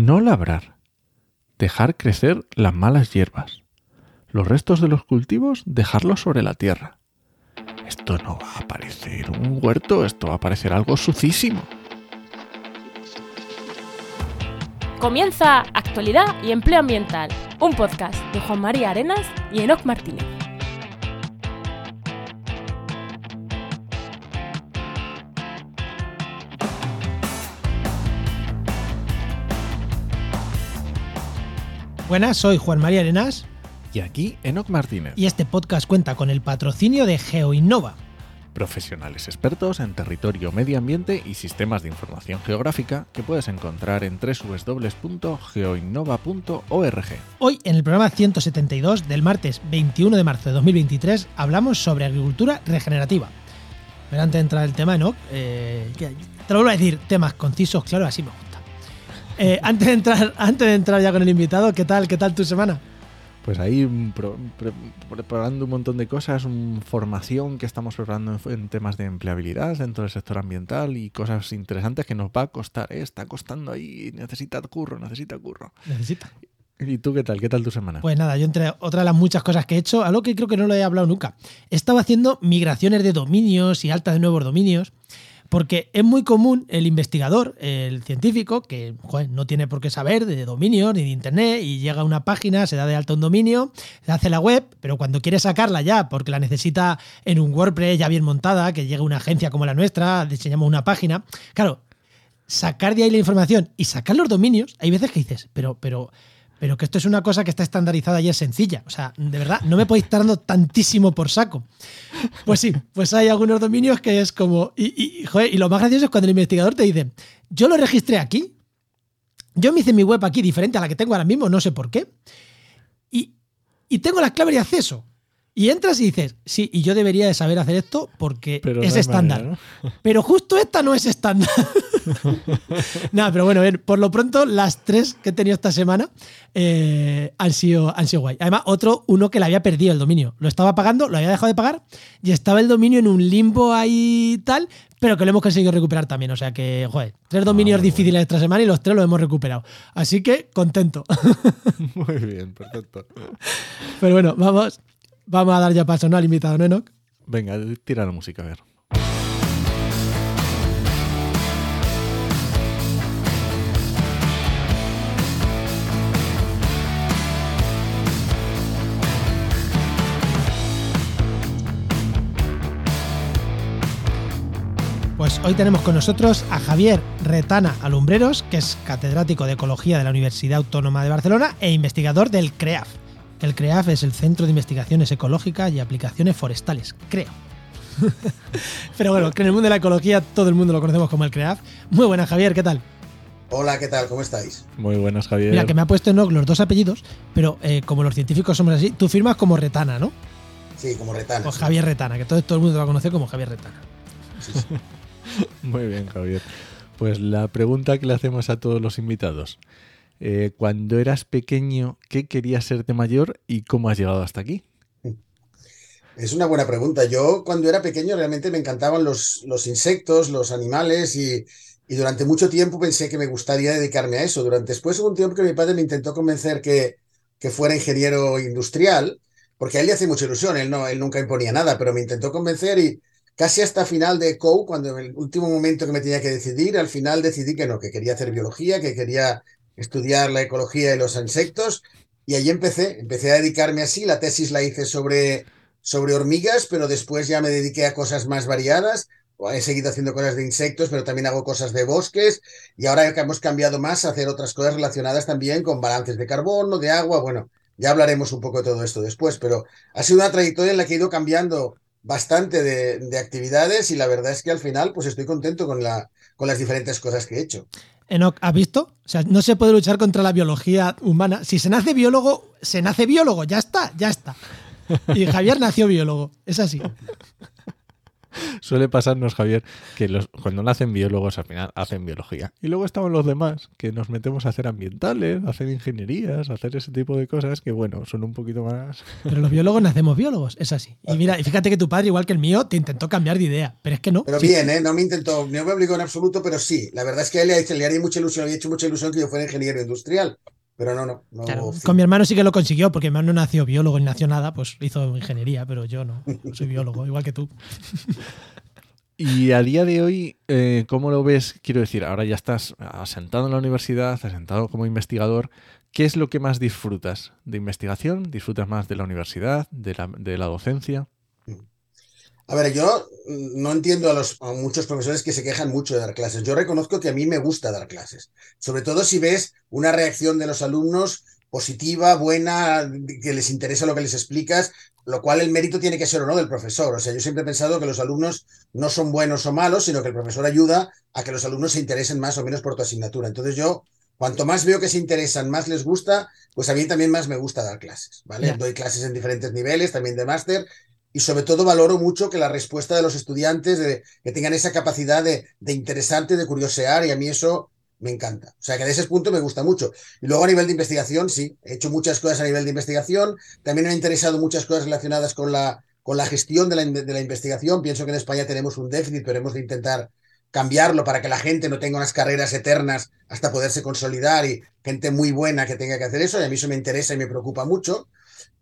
No labrar. Dejar crecer las malas hierbas. Los restos de los cultivos dejarlos sobre la tierra. Esto no va a parecer un huerto, esto va a parecer algo sucísimo. Comienza Actualidad y Empleo Ambiental, un podcast de Juan María Arenas y Enoc Martínez. Buenas, soy Juan María Arenas Y aquí Enoc Martínez, y este podcast cuenta con el patrocinio de GeoInnova. profesionales expertos en territorio, medio ambiente y sistemas de información geográfica que puedes encontrar en www.geoinnova.org. Hoy, en el programa 172 del martes 21 de marzo de 2023, hablamos sobre agricultura regenerativa. Pero antes de entrar el tema, ¿no? Eh, te lo vuelvo a decir, temas concisos, claro, así me gusta. Eh, antes, de entrar, antes de entrar ya con el invitado, ¿qué tal? ¿Qué tal tu semana? Pues ahí mm, pro- pre- preparando un montón de cosas, un- formación que estamos preparando en, en temas de empleabilidad dentro del sector ambiental y cosas interesantes que nos va a costar, ¿eh? está costando ahí, necesita curro, necesita curro. Necesita. ¿Y tú qué tal? ¿Qué tal tu semana? Pues nada, yo entre otras de las muchas cosas que he hecho, algo que creo que no lo he hablado nunca, he estado haciendo migraciones de dominios y altas de nuevos dominios, porque es muy común el investigador, el científico, que no tiene por qué saber de dominios ni de internet, y llega a una página, se da de alta un dominio, hace la web, pero cuando quiere sacarla ya, porque la necesita en un WordPress ya bien montada, que llega una agencia como la nuestra, diseñamos una página, claro, sacar de ahí la información y sacar los dominios, hay veces que dices, pero, pero, pero que esto es una cosa que está estandarizada y es sencilla. O sea, de verdad, no me podéis estar dando tantísimo por saco. Pues sí, pues hay algunos dominios que es como. Y, y, joder, y lo más gracioso es cuando el investigador te dice, yo lo registré aquí, yo me hice mi web aquí diferente a la que tengo ahora mismo, no sé por qué, y, y tengo las claves de acceso. Y entras y dices, sí, y yo debería de saber hacer esto porque Pero es no estándar. manera, Pero justo esta no es estándar. Nada, pero bueno, bien, por lo pronto las tres que he tenido esta semana eh, han, sido, han sido guay. Además, otro, uno que le había perdido el dominio. Lo estaba pagando, lo había dejado de pagar y estaba el dominio en un limbo ahí tal, pero que lo hemos conseguido recuperar también. O sea que, joder, tres dominios muy difíciles esta semana y los tres los hemos recuperado. Así que contento. Muy bien, perfecto. pero bueno, vamos, vamos a dar ya paso ¿no? al invitado, ¿no, Enoch? Venga, tira la música, a ver. Pues hoy tenemos con nosotros a Javier Retana Alumbreros, que es catedrático de Ecología de la Universidad Autónoma de Barcelona e investigador del CREAF. El CREAF es el Centro de Investigaciones Ecológicas y Aplicaciones Forestales, creo. Pero bueno, que en el mundo de la ecología todo el mundo lo conocemos como el CREAF. Muy buena, Javier, ¿qué tal? Hola, ¿qué tal? ¿Cómo estáis? Muy buenas, Javier. Mira, que me ha puesto en los dos apellidos, pero eh, como los científicos somos así, tú firmas como Retana, ¿no? Sí, como retana. O sí. Javier Retana, que todo, todo el mundo lo va a conocer como Javier Retana. Sí, sí. Muy bien, Javier. Pues la pregunta que le hacemos a todos los invitados. Eh, cuando eras pequeño, ¿qué querías ser de mayor y cómo has llegado hasta aquí? Es una buena pregunta. Yo cuando era pequeño realmente me encantaban los, insectos, los animales y, y durante mucho tiempo pensé que me gustaría dedicarme a eso. Durante después hubo un tiempo que mi padre me intentó convencer que, que fuera ingeniero industrial, porque a él le hace mucha ilusión, él, no, él nunca imponía nada, pero me intentó convencer y casi hasta final de COU, cuando en el último momento que me tenía que decidir, al final decidí que no, que quería hacer biología, que quería estudiar la ecología de los insectos. Y ahí empecé, empecé a dedicarme así, la tesis la hice sobre, sobre hormigas, pero después ya me dediqué a cosas más variadas, he seguido haciendo cosas de insectos, pero también hago cosas de bosques. Y ahora hemos cambiado más a hacer otras cosas relacionadas también con balances de carbono, de agua, bueno, ya hablaremos un poco de todo esto después, pero ha sido una trayectoria en la que he ido cambiando bastante de, de actividades y la verdad es que al final pues estoy contento con, la, con las diferentes cosas que he hecho. Enoch, ¿has visto? O sea, no se puede luchar contra la biología humana. Si se nace biólogo, se nace biólogo, ya está, ya está. Y Javier nació biólogo, es así. Suele pasarnos, Javier, que los, cuando nacen biólogos al final hacen biología. Y luego estaban los demás, que nos metemos a hacer ambientales, a hacer ingenierías, a hacer ese tipo de cosas que, bueno, son un poquito más... Pero los biólogos nacemos biólogos, es así. Y mira, y fíjate que tu padre, igual que el mío, te intentó cambiar de idea, pero es que no. Pero bien, ¿eh? No me intentó, no me obligó en absoluto, pero sí. La verdad es que a él le, le haría mucha ilusión, le había hecho mucha ilusión que yo fuera ingeniero industrial. Pero no, no. no Claro, sí. con mi hermano sí que lo consiguió, porque mi hermano no nació biólogo ni nació nada, pues hizo ingeniería, pero yo no, no soy biólogo, igual que tú. Y a día de hoy, eh, ¿cómo lo ves? Quiero decir, ahora ya estás asentado en la universidad, asentado como investigador. ¿Qué es lo que más disfrutas de investigación? ¿Disfrutas más de la universidad, de la, de la docencia? A ver, yo mm, no entiendo a, los, a muchos profesores que se quejan mucho de dar clases. Yo reconozco que a mí me gusta dar clases, sobre todo si ves una reacción de los alumnos positiva, buena, que les interesa lo que les explicas, lo cual el mérito tiene que ser o no del profesor. O sea, yo siempre he pensado que los alumnos no son buenos o malos, sino que el profesor ayuda a que los alumnos se interesen más o menos por tu asignatura. Entonces yo, cuanto más veo que se interesan, más les gusta, pues a mí también más me gusta dar clases, ¿vale? Doy clases en diferentes niveles, también de máster, y sobre todo valoro mucho que la respuesta de los estudiantes, de, que tengan esa capacidad de, de interesarte, de curiosear, y a mí eso me encanta. O sea, que de ese punto me gusta mucho. Y luego a nivel de investigación, sí, he hecho muchas cosas a nivel de investigación, también me han interesado muchas cosas relacionadas con la, con la gestión de la, de la investigación. Pienso que en España tenemos un déficit, pero hemos de intentar cambiarlo para que la gente no tenga unas carreras eternas hasta poderse consolidar y gente muy buena que tenga que hacer eso. Y a mí eso me interesa y me preocupa mucho.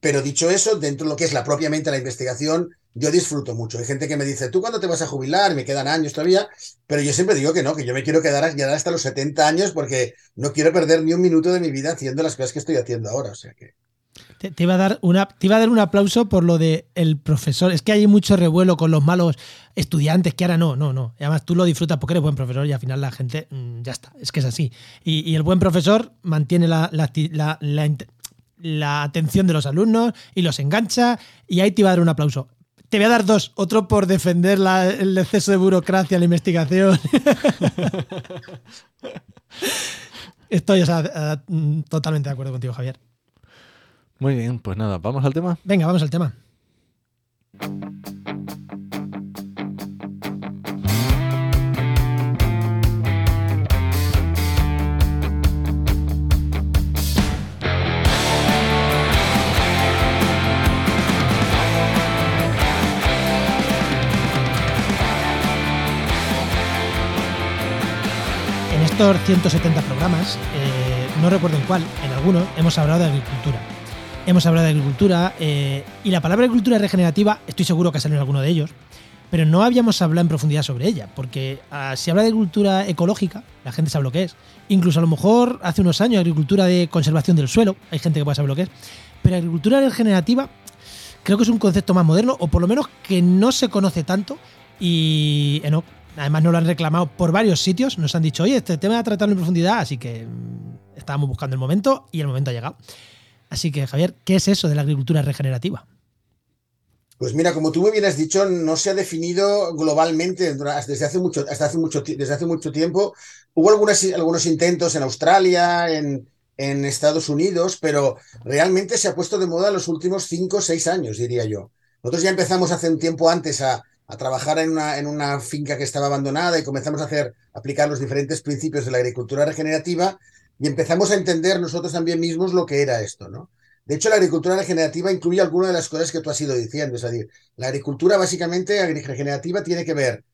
Pero dicho eso, dentro de lo que es la propiamente la investigación, yo disfruto mucho. Hay gente que me dice, ¿tú cuándo te vas a jubilar? Me quedan años todavía. Pero yo siempre digo que no, que yo me quiero quedar, hasta los 70 años porque no quiero perder ni un minuto de mi vida haciendo las cosas que estoy haciendo ahora. O sea que. Te, iba a dar una, te iba a dar un aplauso por lo de el profesor. Es que hay mucho revuelo con los malos estudiantes, que ahora no, no, no. Además tú lo disfrutas porque eres buen profesor y al final la gente, mm, ya está, es que es así. Y, el buen profesor mantiene la, la, la atención de los alumnos y los engancha y ahí te iba a dar un aplauso. Te voy a dar dos, otro por defender la- el exceso de burocracia en la investigación. Estoy o sea, eh, totalmente de acuerdo contigo, Javier. Muy bien, pues nada, vamos al tema. Venga, vamos al tema. Estos 170 programas, eh, no recuerdo en cuál, en algunos, hemos hablado de agricultura. Hemos hablado de agricultura eh, y la palabra agricultura regenerativa, estoy seguro que ha salido en alguno de ellos, pero no habíamos hablado en profundidad sobre ella, porque ah, si habla de agricultura ecológica, la gente sabe lo que es. Incluso a lo mejor hace unos años agricultura de conservación del suelo, hay gente que puede saber lo que es. Pero agricultura regenerativa creo que es un concepto más moderno, o por lo menos que no se conoce tanto y no, además nos lo han reclamado por varios sitios, nos han dicho, oye, este tema a tratarlo en profundidad, así que mm, estábamos buscando el momento y el momento ha llegado. Así que, Javier, ¿qué es eso de la agricultura regenerativa? Pues mira, como tú muy bien has dicho, no se ha definido globalmente desde hace mucho, desde hace mucho tiempo. Hubo algunos intentos en Australia, en, en Estados Unidos, pero realmente se ha puesto de moda en los últimos cinco o seis años, diría yo. Nosotros ya empezamos hace un tiempo antes a, a trabajar en una, en una finca que estaba abandonada y comenzamos a hacer, aplicar los diferentes principios de la agricultura regenerativa y empezamos a entender nosotros también mismos lo que era esto, ¿no? De hecho, la agricultura regenerativa incluye algunas de las cosas que tú has ido diciendo. Es decir, la agricultura básicamente regenerativa tiene que ver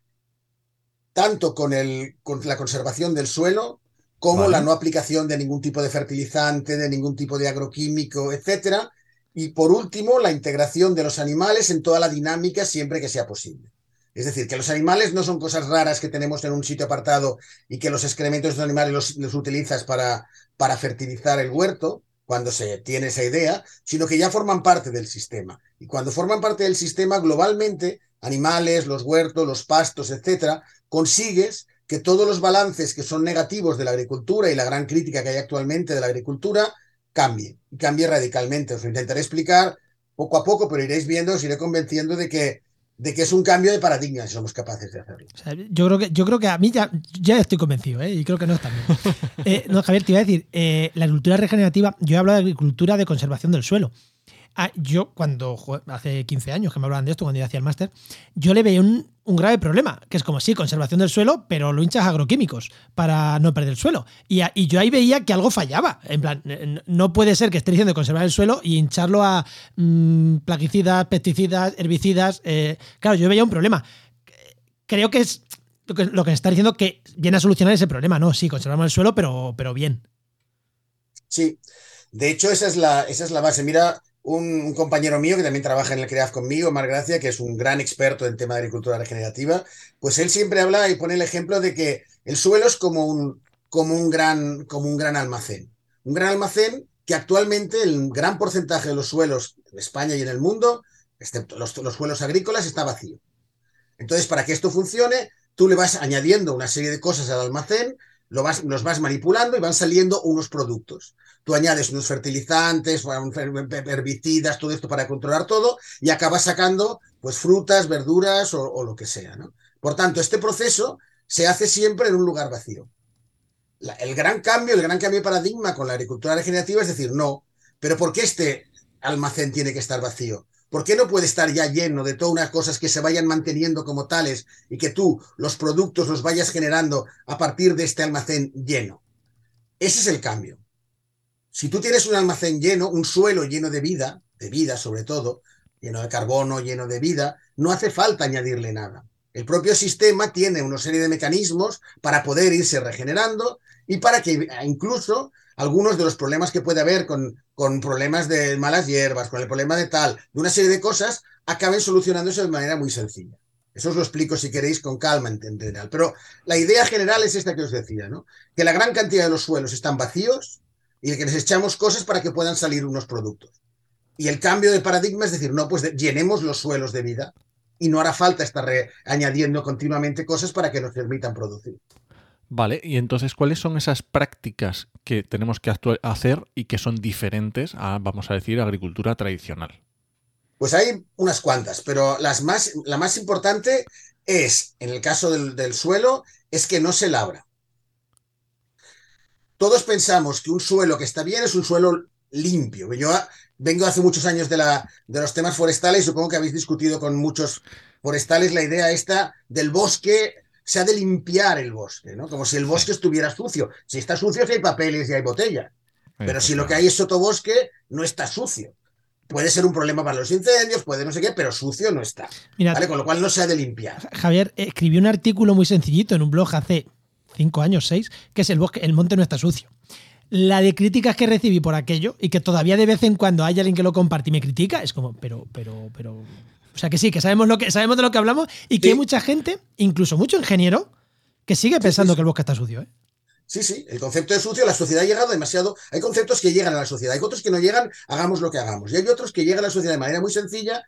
tanto con, el, con la conservación del suelo como Vale. la no aplicación de ningún tipo de fertilizante, de ningún tipo de agroquímico, etcétera. Y por último, la integración de los animales en toda la dinámica siempre que sea posible. Es decir, que los animales no son cosas raras que tenemos en un sitio apartado y que los excrementos de los animales los, los utilizas para, para fertilizar el huerto, cuando se tiene esa idea, sino que ya forman parte del sistema. Y cuando forman parte del sistema, globalmente, animales, los huertos, los pastos, etcétera, consigues que todos los balances que son negativos de la agricultura y la gran crítica que hay actualmente de la agricultura cambie, y cambie radicalmente. Os lo intentaré explicar poco a poco, pero iréis viendo, os iré convenciendo de que, de que es un cambio de paradigma si somos capaces de hacerlo. O sea, yo, creo que, yo creo que a mí ya, ya estoy convencido, ¿eh? y creo que no también. Eh, no, Javier, te iba a decir, eh, la agricultura regenerativa, yo he hablado de agricultura de conservación del suelo. Ah, yo, cuando hace 15 años que me hablaban de esto, cuando yo hacía el máster, yo le veía un, un grave problema, que es como sí, conservación del suelo, pero lo hinchas agroquímicos para no perder el suelo. Y, yo ahí veía que algo fallaba. En plan, no puede ser que esté diciendo conservar el suelo y hincharlo a mm, plaguicidas, pesticidas, herbicidas. Eh, claro, yo veía un problema. Creo que es lo que, lo que está diciendo que viene a solucionar ese problema, ¿no? Sí, conservamos el suelo, pero, pero bien. Sí, de hecho, esa es la, esa es la base. Mira, un, compañero mío que también trabaja en el CREAF conmigo, Mar Gracia, que es un gran experto en tema de agricultura regenerativa, pues él siempre habla y pone el ejemplo de que el suelo es como un, como un, gran, como un gran almacén. Un gran almacén que actualmente el gran porcentaje de los suelos en España y en el mundo, excepto los, los suelos agrícolas, está vacío. Entonces, para que esto funcione, tú le vas añadiendo una serie de cosas al almacén, lo vas, los vas manipulando y van saliendo unos productos tú añades unos fertilizantes, herbicidas, todo esto para controlar todo y acabas sacando pues frutas, verduras o, lo que sea. ¿no? Por tanto, este proceso se hace siempre en un lugar vacío. el gran cambio, el gran cambio de paradigma con la agricultura regenerativa es decir, no, pero ¿por qué este almacén tiene que estar vacío? ¿Por qué no puede estar ya lleno de todas unas cosas que se vayan manteniendo como tales y que tú los productos los vayas generando a partir de este almacén lleno? Ese es el cambio. Si tú tienes un almacén lleno, un suelo lleno de vida, de vida sobre todo, lleno de carbono, lleno de vida, no hace falta añadirle nada. El propio sistema tiene una serie de mecanismos para poder irse regenerando y para que incluso algunos de los problemas que puede haber con, con problemas de malas hierbas, con el problema de tal, de una serie de cosas, acaben solucionándose de manera muy sencilla. Eso os lo explico si queréis con calma en general. Pero la idea general es esta que os decía, ¿no? Que la gran cantidad de los suelos están vacíos, y que les echamos cosas para que puedan salir unos productos. Y el cambio de paradigma es decir, no, pues llenemos los suelos de vida y no hará falta estar añadiendo continuamente cosas para que nos permitan producir. Vale, y entonces, ¿cuáles son esas prácticas que tenemos que hacer y que son diferentes a, vamos a decir, agricultura tradicional? Pues hay unas cuantas, pero las más, la más importante es, en el caso del, del suelo, es que no se labra todos pensamos que un suelo que está bien es un suelo limpio. Yo vengo hace muchos años de, la, de los temas forestales y supongo que habéis discutido con muchos forestales la idea esta del bosque, se ha de limpiar el bosque, ¿no? Como si el bosque estuviera sucio. Si está sucio, si hay papeles y hay botellas. Pero si lo que hay es sotobosque, no está sucio. Puede ser un problema para los incendios, puede no sé qué, pero sucio no está. Con lo cual no se ha de limpiar. Javier, escribió un artículo muy sencillito en un blog hace cinco años, seis, que es el bosque, el monte no está sucio. La de críticas que recibí por aquello y que todavía de vez en cuando hay alguien que lo comparte y me critica, es como, pero, pero, pero. O sea que sí, que sabemos lo que sabemos de lo que hablamos y que hay mucha gente, incluso mucho ingeniero, que sigue pensando que el bosque está sucio. ¿eh? Sí, sí, el concepto de sucio, la sociedad ha llegado demasiado. Hay conceptos que llegan a la sociedad, hay otros que no llegan, hagamos lo que hagamos. Y hay otros que llegan a la sociedad de manera muy sencilla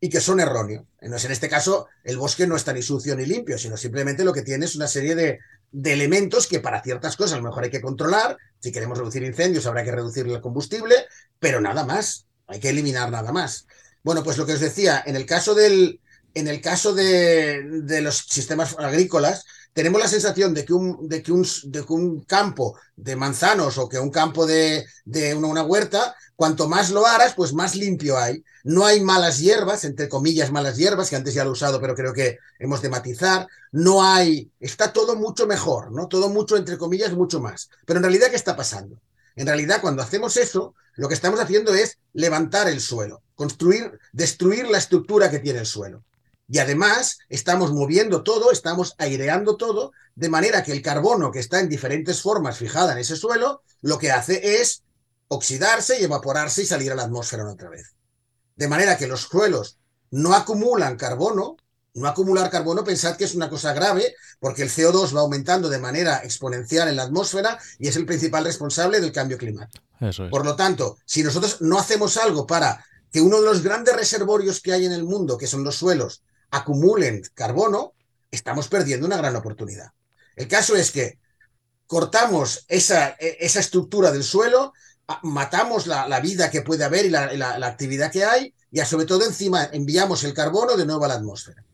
y que son erróneos. En este caso, el bosque no está ni sucio ni limpio, sino simplemente lo que tiene es una serie de, de elementos que para ciertas cosas a lo mejor hay que controlar. Si queremos reducir incendios, habrá que reducir el combustible, pero nada más. Hay que eliminar nada más. Bueno, pues lo que os decía, en el caso del, en el caso de, de los sistemas agrícolas, tenemos la sensación de que un, campo de manzanos o que un campo de, una, huerta, cuanto más lo harás, pues más limpio hay. No hay malas hierbas, entre comillas malas hierbas, que antes ya lo he usado, pero creo que hemos de matizar. No hay, está todo mucho mejor, ¿no? Todo mucho, entre comillas, mucho más. Pero en realidad, ¿qué está pasando? En realidad, cuando hacemos eso, lo que estamos haciendo es levantar el suelo, construir, destruir la estructura que tiene el suelo. Y además estamos moviendo todo, estamos aireando todo, de manera que el carbono que está en diferentes formas fijada en ese suelo, lo que hace es oxidarse y evaporarse y salir a la atmósfera otra vez. De manera que los suelos no acumulan carbono, no acumular carbono, pensad que es una cosa grave, porque el CO2 va aumentando de manera exponencial en la atmósfera y es el principal responsable del cambio climático. Por lo tanto, si nosotros no hacemos algo para que uno de los grandes reservorios que hay en el mundo, que son los suelos, acumulen carbono, estamos perdiendo una gran oportunidad. El caso es que cortamos esa, e, esa estructura del suelo, matamos la, vida que puede haber y la, actividad que hay, y sobre todo encima enviamos el carbono de nuevo a la atmósfera.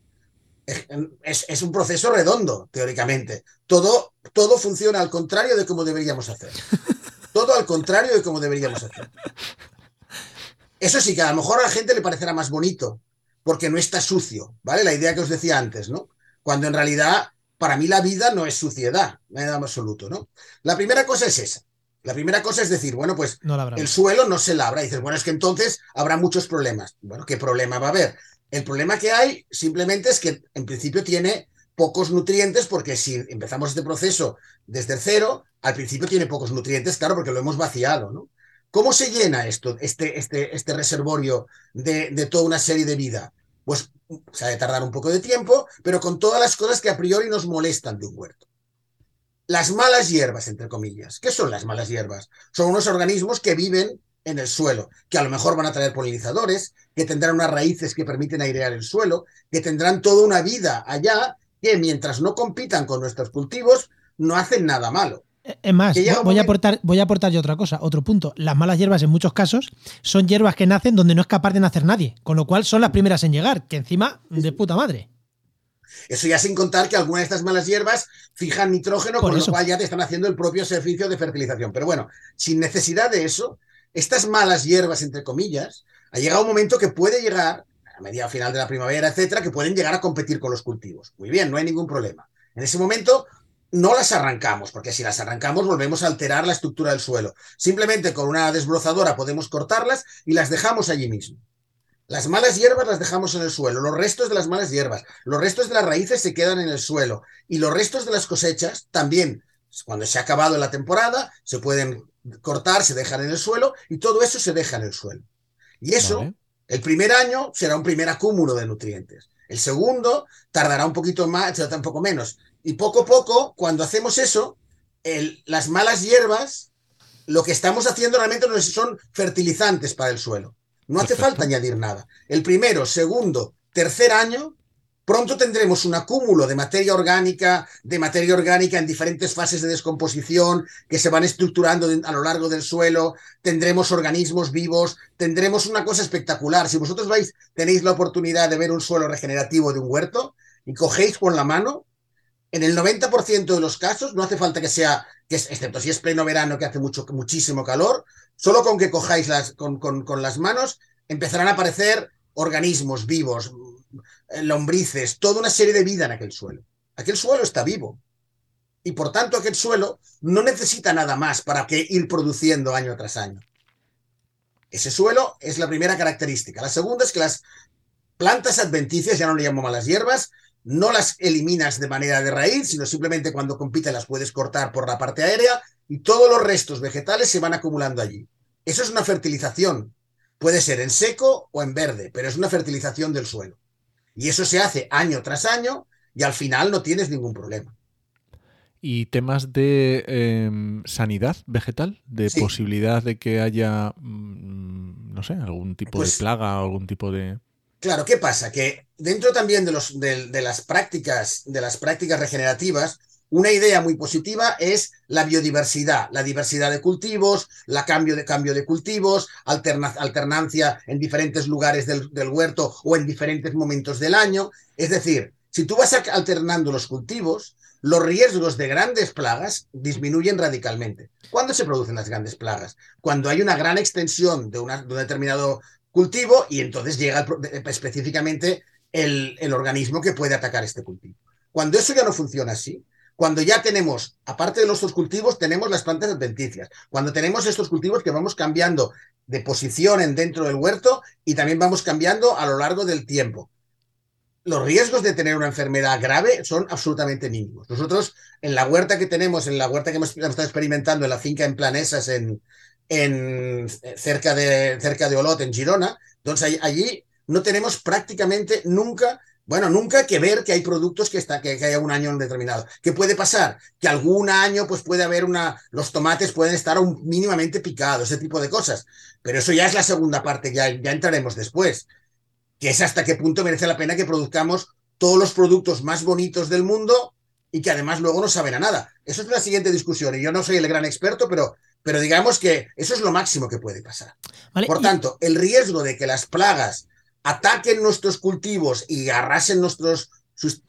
Es, un proceso redondo, teóricamente. Todo, todo funciona al contrario de como deberíamos hacer. Todo al contrario de como deberíamos hacer. Eso sí, que a lo mejor a la gente le parecerá más bonito, porque no está sucio, ¿vale? La idea que os decía antes, ¿no? Cuando en realidad, para mí la vida no es suciedad, nada absoluto, ¿no? La primera cosa es esa. La primera cosa es decir, bueno, pues el suelo no se labra. Y dices, bueno, es que entonces habrá muchos problemas. Bueno, ¿qué problema va a haber? El problema que hay simplemente es que en principio tiene pocos nutrientes, porque si empezamos este proceso desde cero, al principio tiene pocos nutrientes, claro, porque lo hemos vaciado, ¿no? ¿Cómo se llena esto, este, este, este reservorio de, de toda una serie de vida? Pues se ha de tardar un poco de tiempo, pero con todas las cosas que a priori nos molestan de un huerto. Las malas hierbas, entre comillas. ¿Qué son las malas hierbas? Son unos organismos que viven en el suelo, que a lo mejor van a traer polinizadores, que tendrán unas raíces que permiten airear el suelo, que tendrán toda una vida allá, que mientras no compitan con nuestros cultivos, no hacen nada malo. Es más, voy a, aportar, voy a aportar yo otra cosa, otro punto. Las malas hierbas en muchos casos son hierbas que nacen donde no es capaz de nacer nadie, con lo cual son las primeras en llegar, que encima de puta madre. Eso ya sin contar que algunas de estas malas hierbas fijan nitrógeno, con lo cual ya te están haciendo el propio servicio de fertilización. Pero bueno, sin necesidad de eso, estas malas hierbas, entre comillas, ha llegado un momento que puede llegar, a media final de la primavera, etcétera, que pueden llegar a competir con los cultivos. Muy bien, no hay ningún problema. En ese momento no las arrancamos, porque si las arrancamos volvemos a alterar la estructura del suelo. Simplemente con una desbrozadora podemos cortarlas y las dejamos allí mismo. Las malas hierbas las dejamos en el suelo, los restos de las malas hierbas, los restos de las raíces se quedan en el suelo y los restos de las cosechas también, cuando se ha acabado la temporada, se pueden cortar, se dejan en el suelo y todo eso se deja en el suelo. Y eso, el primer año será un primer acúmulo de nutrientes. El segundo tardará un poquito más, un poco menos. Y poco a poco, cuando hacemos eso, las malas hierbas, lo que estamos haciendo realmente son fertilizantes para el suelo. No hace falta añadir nada. El primero, segundo, tercer año, pronto tendremos un acúmulo de materia orgánica, de materia orgánica en diferentes fases de descomposición que se van estructurando a lo largo del suelo, tendremos organismos vivos, tendremos una cosa espectacular. Si vosotros vais, tenéis la oportunidad de ver un suelo regenerativo de un huerto y cogéis con la mano, en el 90% de los casos, no hace falta que sea, que es, excepto si es pleno verano que hace mucho, muchísimo calor, solo con que cojáis las, con, con, las manos empezarán a aparecer organismos vivos, eh, lombrices, toda una serie de vida en aquel suelo. Aquel suelo está vivo. Y por tanto aquel suelo no necesita nada más para que ir produciendo año tras año. Ese suelo es la primera característica. La segunda es que las plantas adventicias, ya no le llamo malas hierbas, no las eliminas de manera de raíz, sino simplemente cuando compiten las puedes cortar por la parte aérea y todos los restos vegetales se van acumulando allí. Eso es una fertilización. Puede ser en seco o en verde, pero es una fertilización del suelo. Y eso se hace año tras año y al final no tienes ningún problema. ¿Y temas de em, sanidad vegetal? ¿De posibilidad de que haya, mm, no sé, algún tipo de pues plaga o algún tipo de... Claro, ¿qué pasa? Que dentro también de, las prácticas, de las prácticas regenerativas, una idea muy positiva es la biodiversidad, la diversidad de cultivos, la cambio de cambio de cultivos, alternancia en diferentes lugares del, del, huerto o en diferentes momentos del año. Es decir, si tú vas alternando los cultivos, los riesgos de grandes plagas disminuyen radicalmente. ¿Cuándo se producen las grandes plagas? Cuando hay una gran extensión de, de un determinado cultivo y entonces llega específicamente el, el organismo que puede atacar este cultivo. Cuando eso ya no funciona así, cuando ya tenemos, aparte de nuestros cultivos, tenemos las plantas adventicias. Cuando tenemos estos cultivos que vamos cambiando de posición en dentro del huerto y también vamos cambiando a lo largo del tiempo. Los riesgos de tener una enfermedad grave son absolutamente mínimos. Nosotros, en la huerta que tenemos, en la huerta que hemos, estado experimentando en la finca en Planesas, en, en, cerca, de, cerca de Olot, en Girona, entonces allí no tenemos prácticamente nunca bueno, nunca que ver que hay productos que, está, que, haya un año determinado. ¿Qué puede pasar? Que algún año pues puede haber una, los tomates pueden estar mínimamente picados, ese tipo de cosas. Pero eso ya es la segunda parte, ya, ya entraremos después, que es hasta qué punto merece la pena que produzcamos todos los productos más bonitos del mundo y que además luego no saben a nada. Eso es la siguiente discusión y yo no soy el gran experto, pero, pero digamos que eso es lo máximo que puede pasar. Por tanto, el riesgo de que las plagas ataquen nuestros cultivos y arrasen nuestros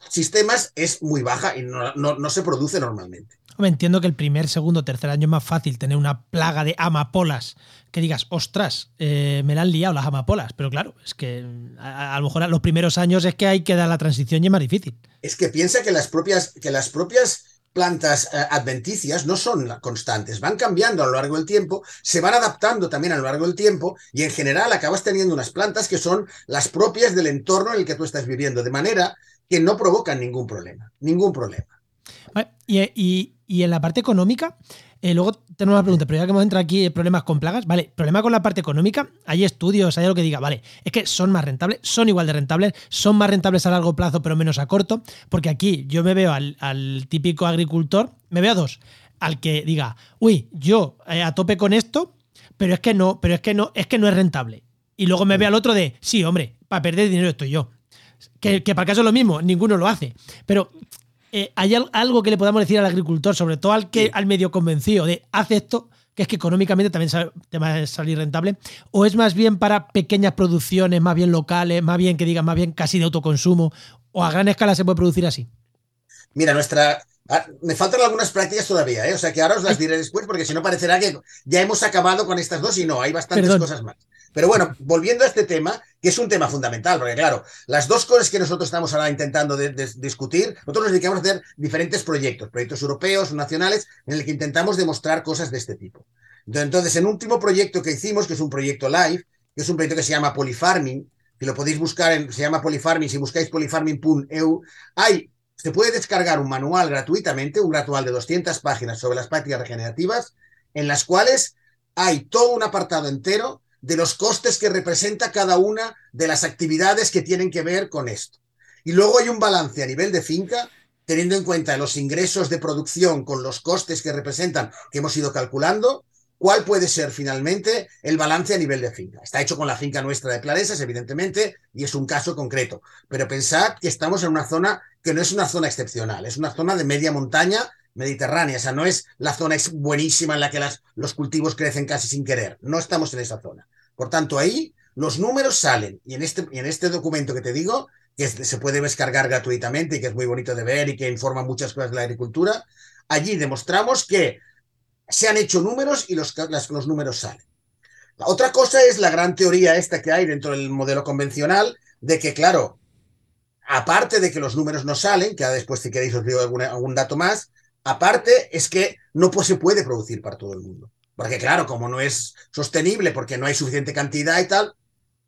sistemas es muy baja y no, no, se produce normalmente. Hombre, entiendo que el primer, segundo, tercer año es más fácil tener una plaga de amapolas que digas, ostras, eh, me la han liado las amapolas. Pero claro, es que a, a, lo mejor a los primeros años es que hay que dar la transición y es más difícil. Es que piensa que las propias, que las propias plantas eh, adventicias no son constantes, van cambiando a lo largo del tiempo, se van adaptando también a lo largo del tiempo y en general acabas teniendo unas plantas que son las propias del entorno en el que tú estás viviendo, de manera que no provocan ningún problema, ningún problema. Y, y, y en la parte económica, eh, luego tenemos una pregunta, pero ya que hemos entrado aquí, problemas con plagas, vale, problema con la parte económica, hay estudios, hay algo que diga, vale, es que son más rentables, son igual de rentables, son más rentables a largo plazo, pero menos a corto, porque aquí yo me veo al, al típico agricultor, me veo a dos, al que diga, uy, yo eh, a tope con esto, pero es que no, pero es que no, es que no es rentable. Y luego me veo al otro de, sí, hombre, para perder dinero estoy yo. Que, que para el caso es lo mismo, ninguno lo hace. Pero eh, ¿hay algo que le podamos decir al agricultor, sobre todo al que sí. al medio convencido de haz esto, que es que económicamente también te va a salir rentable? ¿O es más bien para pequeñas producciones, más bien locales, más bien que digan, más bien casi de autoconsumo? ¿O a gran escala se puede producir así? Mira, nuestra. Me faltan algunas prácticas todavía, ¿eh? O sea que ahora os las diré después, porque si no parecerá que ya hemos acabado con estas dos y no, hay bastantes Perdón. cosas más. Pero bueno, volviendo a este tema, que es un tema fundamental, porque claro, las dos cosas que nosotros estamos ahora intentando de, de, discutir, nosotros nos dedicamos a hacer diferentes proyectos, proyectos europeos, nacionales, en el que intentamos demostrar cosas de este tipo. Entonces, en último proyecto que hicimos, que es un proyecto live, que es un proyecto que se llama Polyfarming, que lo podéis buscar, en, se llama Polyfarming, si buscáis polyfarming.eu, hay, se puede descargar un manual gratuitamente, un manual de 200 páginas sobre las prácticas regenerativas, en las cuales hay todo un apartado entero de los costes que representa cada una de las actividades que tienen que ver con esto. Y luego hay un balance a nivel de finca, teniendo en cuenta los ingresos de producción con los costes que representan, que hemos ido calculando, cuál puede ser finalmente el balance a nivel de finca. Está hecho con la finca nuestra de Claresas, evidentemente, y es un caso concreto. Pero pensad que estamos en una zona que no es una zona excepcional, es una zona de media montaña mediterránea, o sea, no es la zona buenísima en la que las, los cultivos crecen casi sin querer, no estamos en esa zona. Por tanto, ahí los números salen, y en este, y en este documento que te digo, que es, se puede descargar gratuitamente y que es muy bonito de ver y que informa muchas cosas de la agricultura, allí demostramos que se han hecho números y los, los números salen. La otra cosa es la gran teoría esta que hay dentro del modelo convencional, de que, claro, aparte de que los números no salen, que después si queréis os digo alguna, algún dato más, Aparte, es que no se puede producir para todo el mundo. Porque claro, como no es sostenible, porque no hay suficiente cantidad y tal,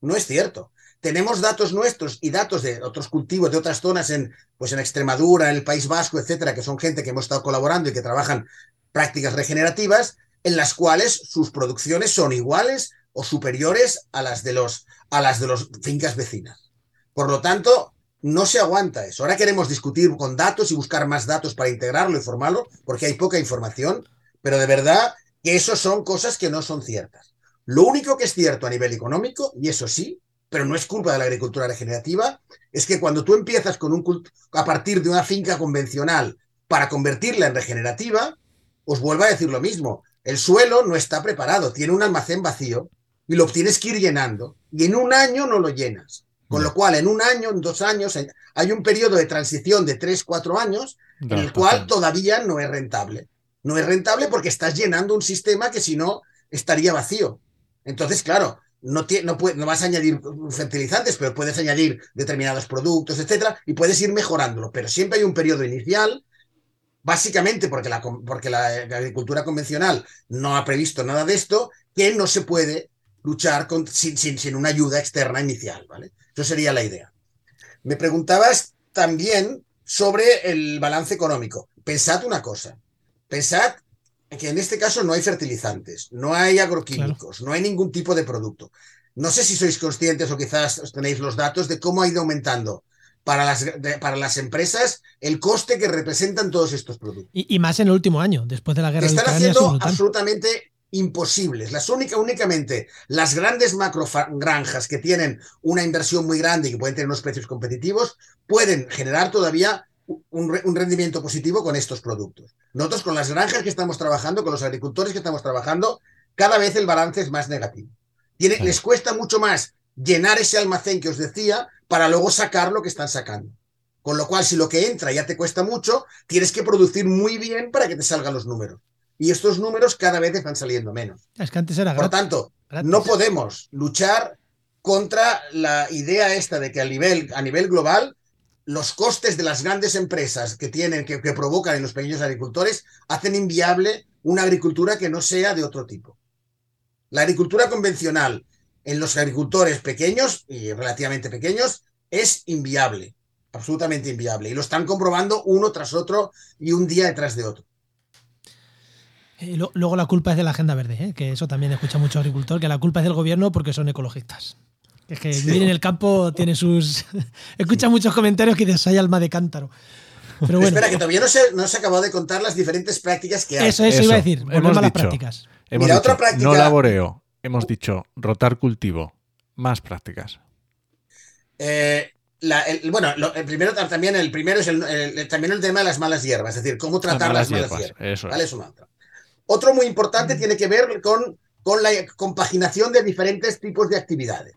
no es cierto. Tenemos datos nuestros y datos de otros cultivos de otras zonas en, pues en Extremadura, en el País Vasco, etcétera, que son gente que hemos estado colaborando y que trabajan prácticas regenerativas, en las cuales sus producciones son iguales o superiores a las de los a las de los fincas vecinas. Por lo tanto, no se aguanta eso. Ahora queremos discutir con datos y buscar más datos para integrarlo y formarlo, porque hay poca información, pero de verdad que eso son cosas que no son ciertas. Lo único que es cierto a nivel económico, y eso sí, pero no es culpa de la agricultura regenerativa, es que cuando tú empiezas con un a partir de una finca convencional para convertirla en regenerativa, os vuelvo a decir lo mismo. El suelo no está preparado, tiene un almacén vacío y lo tienes que ir llenando y en un año no lo llenas. Con lo cual, en un año, en dos años, hay un periodo de transición de tres, cuatro años en el cual todavía no es rentable. No es rentable porque estás llenando un sistema que si no estaría vacío. Entonces, claro, no, no, puede, no, vas a añadir fertilizantes, pero puedes añadir determinados productos, etcétera, y puedes ir mejorándolo. Pero siempre hay un periodo inicial, básicamente porque la, porque la agricultura convencional no ha previsto nada de esto, que no se puede luchar con, sin, sin, sin una ayuda externa inicial, ¿vale? Eso sería la idea. Me preguntabas también sobre el balance económico. Pensad una cosa. Pensad que en este caso no hay fertilizantes, no hay agroquímicos, claro. no hay ningún tipo de producto. No sé si sois conscientes o quizás os tenéis los datos de cómo ha ido aumentando para las, de, para las empresas el coste que representan todos estos productos. Y, y más en el último año, después de la guerra Están de Ucrania. Están haciendo absolutamente imposibles. Las única, únicamente las grandes macro granjas que tienen una inversión muy grande y que pueden tener unos precios competitivos pueden generar todavía un, un, rendimiento positivo con estos productos. Nosotros con las granjas que estamos trabajando, con los agricultores que estamos trabajando, cada vez el balance es más negativo. Tiene, sí. Les cuesta mucho más llenar ese almacén que os decía para luego sacar lo que están sacando. Con lo cual, si lo que entra ya te cuesta mucho, tienes que producir muy bien para que te salgan los números. Y estos números cada vez están saliendo menos. Es que antes era Por gratis. tanto, gratis. no podemos luchar contra la idea esta de que a nivel, a nivel global los costes de las grandes empresas que tienen, que, que provocan en los pequeños agricultores, hacen inviable una agricultura que no sea de otro tipo. La agricultura convencional en los agricultores pequeños y relativamente pequeños es inviable, absolutamente inviable. Y lo están comprobando uno tras otro y un día detrás de otro. Y lo- luego la culpa es de la agenda verde, ¿eh? que eso también escucha mucho agricultor, que la culpa es del gobierno porque son ecologistas. Que Es que vivir en el campo tiene sus. escucha muchos comentarios que dices, hay alma de cántaro. Pero bueno, Espera, que todavía no se, no se acabado de contar las diferentes prácticas que hay. eso, eso, Eso, iba a decir. hemos Volvemos a las dicho. prácticas. Hemos Mira, dicho, otra práctica- no laboreo. Hemos dicho rotar cultivo. Más prácticas. Eh, la- el- bueno, lo- el primero tam- también el primero es el, el- también el tema de las malas hierbas, es decir, cómo tratar malas las malas hierbas, hierbas. eso es. ¿vale? Es un mantra. Otro muy importante tiene que ver con, con la compaginación de diferentes tipos de actividades.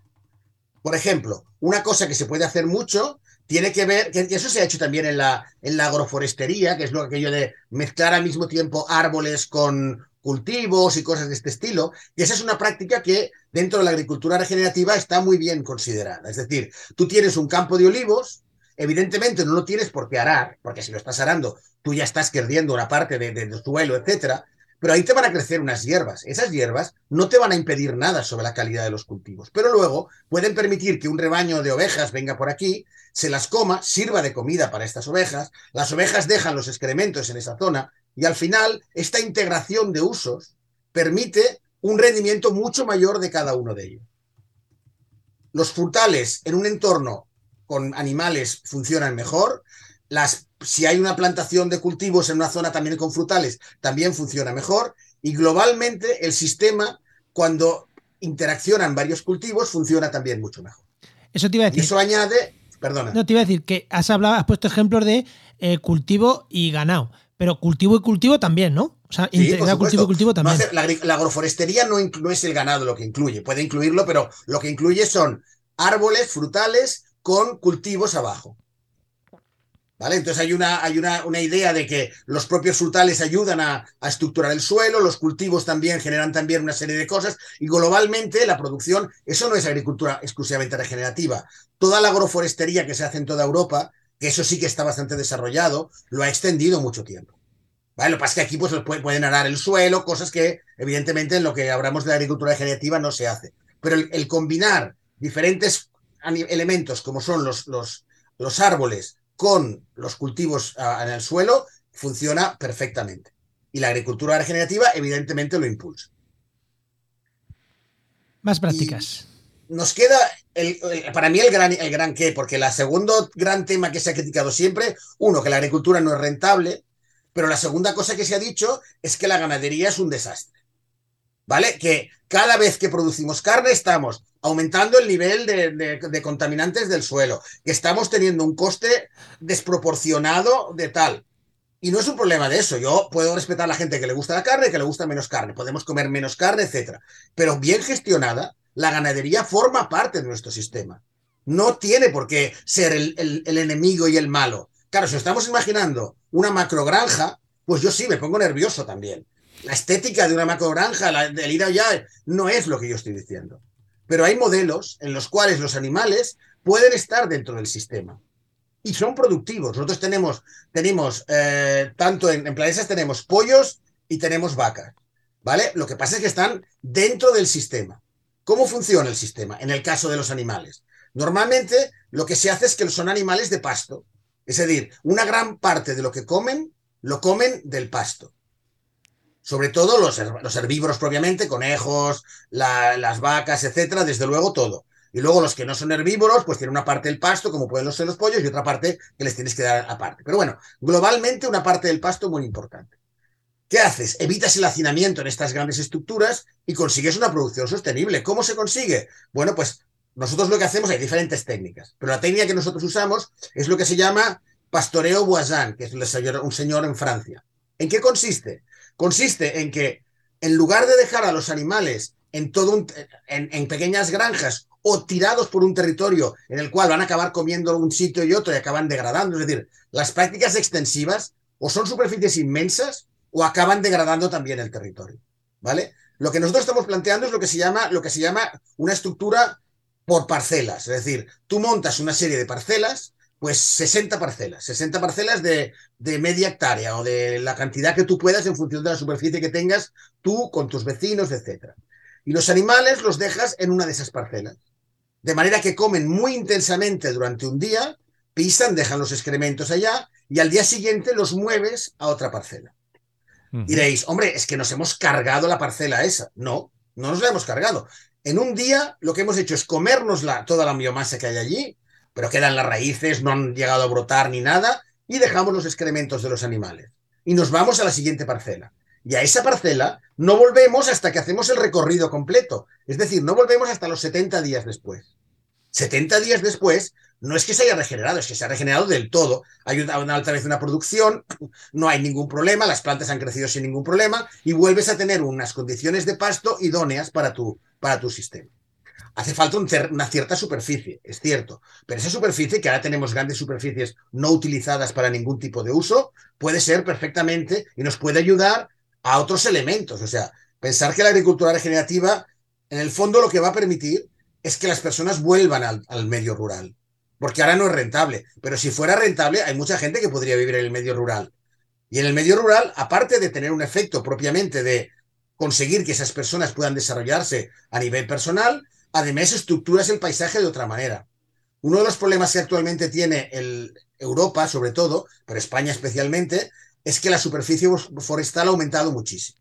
Por ejemplo, una cosa que se puede hacer mucho tiene que ver, que eso se ha hecho también en la, en la agroforestería, que es lo aquello de mezclar al mismo tiempo árboles con cultivos y cosas de este estilo, y esa es una práctica que dentro de la agricultura regenerativa está muy bien considerada. Es decir, tú tienes un campo de olivos, evidentemente no lo tienes por qué arar, porque si lo estás arando, tú ya estás perdiendo una parte de- de- del suelo, etcétera, pero ahí te van a crecer unas hierbas. Esas hierbas no te van a impedir nada sobre la calidad de los cultivos, pero luego pueden permitir que un rebaño de ovejas venga por aquí, se las coma, sirva de comida para estas ovejas, las ovejas dejan los excrementos en esa zona y al final esta integración de usos permite un rendimiento mucho mayor de cada uno de ellos. Los frutales en un entorno con animales funcionan mejor, las, si hay una plantación de cultivos en una zona también con frutales, también funciona mejor. Y globalmente el sistema, cuando interaccionan varios cultivos, funciona también mucho mejor. Eso te iba a Y decir. eso añade, perdona, No, te iba a decir que has hablado, has puesto ejemplos de eh, cultivo y ganado. Pero cultivo y cultivo también, ¿no? O sea, Sí, cultivo y cultivo No también. hace- la, agroforestería no es el ganado lo que incluye, puede incluirlo, pero lo que incluye son árboles, frutales con cultivos abajo. Entonces hay una, hay una, una idea de que los propios frutales ayudan a, estructurar el suelo, los cultivos también generan también una serie de cosas y globalmente la producción, eso no es agricultura exclusivamente regenerativa. Toda la agroforestería que se hace en toda Europa, que eso sí que está bastante desarrollado, lo ha extendido mucho tiempo. ¿Vale? Lo que pasa es que aquí pues, pu- pueden arar el suelo, cosas que evidentemente en lo que hablamos de la agricultura regenerativa no se hace. Pero el, el combinar diferentes elementos como son los, los, los árboles con los cultivos ah, en el suelo funciona perfectamente. Y la agricultura regenerativa evidentemente lo impulsa. Más prácticas. Nos queda, el, el- para mí, el gran, el gran qué, porque el segundo gran tema que se ha criticado siempre, uno, que la agricultura no es rentable, pero la segunda cosa que se ha dicho es que la ganadería es un desastre. ¿Vale? Que cada vez que producimos carne estamos aumentando el nivel de, de- contaminantes del suelo, que estamos teniendo un coste desproporcionado de tal. Y no es un problema de eso. Yo puedo respetar a la gente que le gusta la carne, que le gusta menos carne. Podemos comer menos carne, etcétera. Pero bien gestionada, la ganadería forma parte de nuestro sistema. No tiene por qué ser el, el- el enemigo y el malo. Claro, si estamos imaginando una macrogranja, pues yo sí me pongo nervioso también. La estética de una macrogranja, la, del ir allá, no es lo que yo estoy diciendo. Pero hay modelos en los cuales los animales pueden estar dentro del sistema y son productivos. Nosotros tenemos, tenemos eh, tanto en, en tenemos pollos y tenemos vacas, ¿vale? Lo que pasa es que están dentro del sistema. ¿Cómo funciona el sistema en el caso de los animales? Normalmente lo que se hace es que son animales de pasto. Es decir, una gran parte de lo que comen lo comen del pasto. Sobre todo los, los herbívoros propiamente, conejos, la- las vacas, etcétera, desde luego todo. Y luego los que no son herbívoros, pues tienen una parte del pasto, como pueden ser los pollos, y otra parte que les tienes que dar aparte. Pero bueno, globalmente una parte del pasto muy importante. ¿Qué haces? Evitas el hacinamiento en estas grandes estructuras y consigues una producción sostenible. ¿Cómo se consigue? Bueno, pues nosotros lo que hacemos, hay diferentes técnicas, pero la técnica que nosotros usamos es lo que se llama pastoreo boisin, que es un señor en Francia. ¿En qué consiste? Consiste en que en lugar de dejar a los animales en, todo un- en, pequeñas granjas o tirados por un territorio en el cual van a acabar comiendo un sitio y otro y acaban degradando. Es decir, las prácticas extensivas o son superficies inmensas o acaban degradando también el territorio. ¿Vale? Lo que nosotros estamos planteando es lo que se llama, lo que se llama una estructura por parcelas. Es decir, tú montas una serie de parcelas, pues 60 parcelas, 60 parcelas de, de, media hectárea o de la cantidad que tú puedas en función de la superficie que tengas tú con tus vecinos, etc. Y los animales los dejas en una de esas parcelas. De manera que comen muy intensamente durante un día, pisan, dejan los excrementos allá y al día siguiente los mueves a otra parcela. Diréis, hombre, es que nos hemos cargado la parcela esa. No, no nos la hemos cargado. En un día lo que hemos hecho es comernos toda la biomasa que hay allí, pero quedan las raíces, no han llegado a brotar ni nada, y dejamos los excrementos de los animales. Y nos vamos a la siguiente parcela. Y a esa parcela no volvemos hasta que hacemos el recorrido completo. Es decir, no volvemos hasta los 70 días después. 70 días después no es que se haya regenerado, es que se ha regenerado del todo. Hay una, alta vez una producción, no hay ningún problema, las plantas han crecido sin ningún problema y vuelves a tener unas condiciones de pasto idóneas para tu, para tu sistema. Hace falta una cierta superficie, es cierto, pero esa superficie, que ahora tenemos grandes superficies no utilizadas para ningún tipo de uso, puede ser perfectamente y nos puede ayudar a otros elementos. O sea, pensar que la agricultura regenerativa, en el fondo, lo que va a permitir es que las personas vuelvan al, al medio rural porque ahora no es rentable. Pero si fuera rentable, hay mucha gente que podría vivir en el medio rural. Y en el medio rural, aparte de tener un efecto propiamente de conseguir que esas personas puedan desarrollarse a nivel personal, además estructuras el paisaje de otra manera. Uno de los problemas que actualmente tiene el, Europa, sobre todo, pero España especialmente, es que la superficie forestal ha aumentado muchísimo.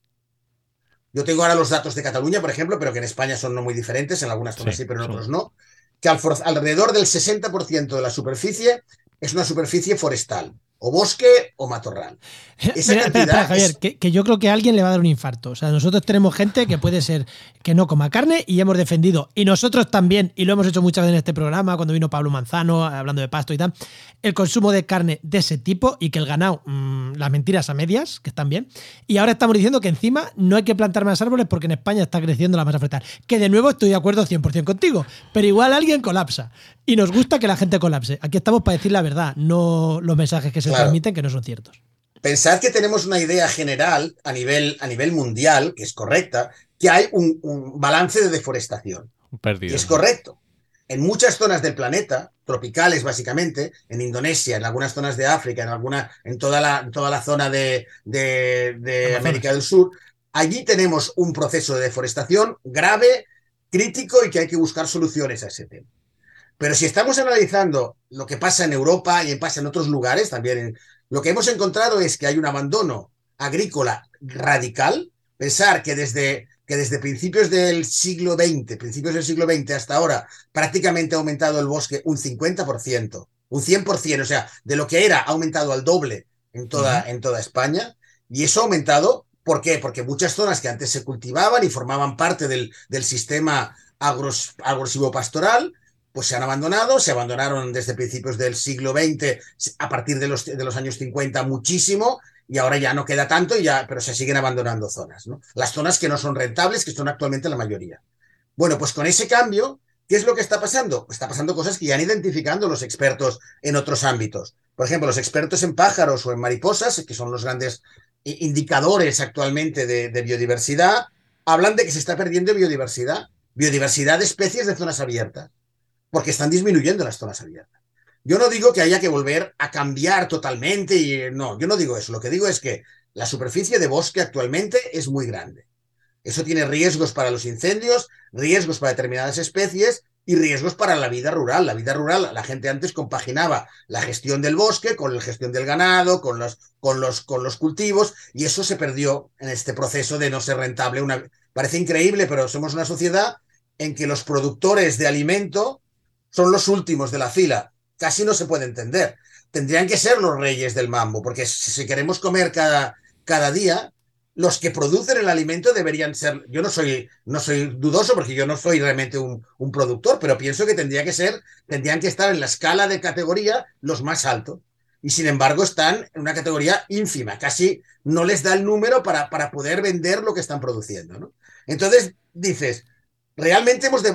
Yo tengo ahora los datos de Cataluña, por ejemplo, pero que en España son no muy diferentes, en algunas zonas sí, pero en otros no que alrededor del 60% de la superficie es una superficie forestal o bosque o matorral. Esa Javier, que, yo creo que a alguien le va a dar un infarto. O sea, nosotros tenemos gente que puede ser que no coma carne y hemos defendido, y nosotros también, y lo hemos hecho muchas veces en este programa, cuando vino Pablo Manzano hablando de pasto y tal, el consumo de carne de ese tipo y que el ganado, mm, las mentiras a medias, que están bien. Y ahora estamos diciendo que encima no hay que plantar más árboles porque en España está creciendo la masa forestal. Que de nuevo estoy de acuerdo 100% contigo, pero igual alguien colapsa. Y nos gusta que la gente colapse. Aquí estamos para decir la verdad, no los mensajes que se transmiten que no son ciertos. Pensad que tenemos una idea general a nivel, a nivel mundial, que es correcta, que hay un, balance de deforestación. Perdido. Y es correcto. En muchas zonas del planeta, tropicales básicamente, en Indonesia, en algunas zonas de África, en, alguna, en toda, la, toda la zona de, de América del Sur, allí tenemos un proceso de deforestación grave, crítico y que hay que buscar soluciones a ese tema. Pero si estamos analizando lo que pasa en Europa y pasa en otros lugares, también lo que hemos encontrado es que hay un abandono agrícola radical. Pensar que desde, que desde principios del siglo XX, principios del siglo XX hasta ahora, prácticamente ha aumentado el bosque un 50%, un 100%, o sea, de lo que era ha aumentado al doble en toda, en toda España. Y eso ha aumentado, ¿por qué? Porque muchas zonas que antes se cultivaban y formaban parte del, del sistema agresivo pastoral, pues se han abandonado, se abandonaron desde principios del siglo XX, a partir de los, de los años 50 muchísimo, y ahora ya no queda tanto, y ya, pero se siguen abandonando zonas, ¿no? Las zonas que no son rentables, que son actualmente la mayoría. Bueno, pues con ese cambio, ¿qué es lo que está pasando? Pues está pasando cosas que ya han identificado los expertos en otros ámbitos. Por ejemplo, los expertos en pájaros o en mariposas, que son los grandes indicadores actualmente de biodiversidad, hablan de que se está perdiendo biodiversidad, biodiversidad de especies de zonas abiertas porque están disminuyendo las zonas abiertas. Yo no digo que haya que volver a cambiar totalmente y no, yo no digo eso. Lo que digo es que la superficie de bosque actualmente es muy grande. Eso tiene riesgos para los incendios, riesgos para determinadas especies y riesgos para la vida rural. La vida rural, la gente antes compaginaba la gestión del bosque con la gestión del ganado, con los, con los, con los cultivos, y eso se perdió en este proceso de no ser rentable. Una, parece increíble, pero somos una sociedad en que los productores de alimento son los últimos de la fila. Casi no se puede entender. Tendrían que ser los reyes del mambo, porque si queremos comer cada, cada día, los que producen el alimento deberían ser. Yo no soy, no soy dudoso porque yo no soy realmente un, un, productor, pero pienso que tendría que ser, tendrían que estar en la escala de categoría los más altos. Y sin embargo están en una categoría ínfima, casi no les da el número para, para poder vender lo que están produciendo. Entonces dices, realmente hemos de,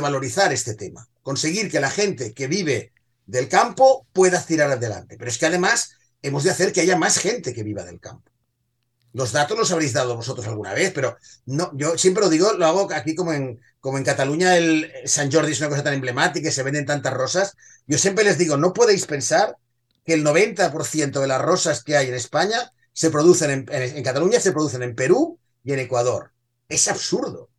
valorizar este tema, conseguir que la gente que vive del campo pueda tirar adelante. Pero es que además hemos de hacer que haya más gente que viva del campo. Los datos los habréis dado vosotros alguna vez, pero no, yo siempre lo digo, lo hago aquí como en, como en Cataluña el San Jordi es una cosa tan emblemática y se venden tantas rosas. Yo siempre les digo, no podéis pensar que el 90% de las rosas que hay en España se producen en, en, Cataluña, se producen en Perú y en Ecuador. Es absurdo.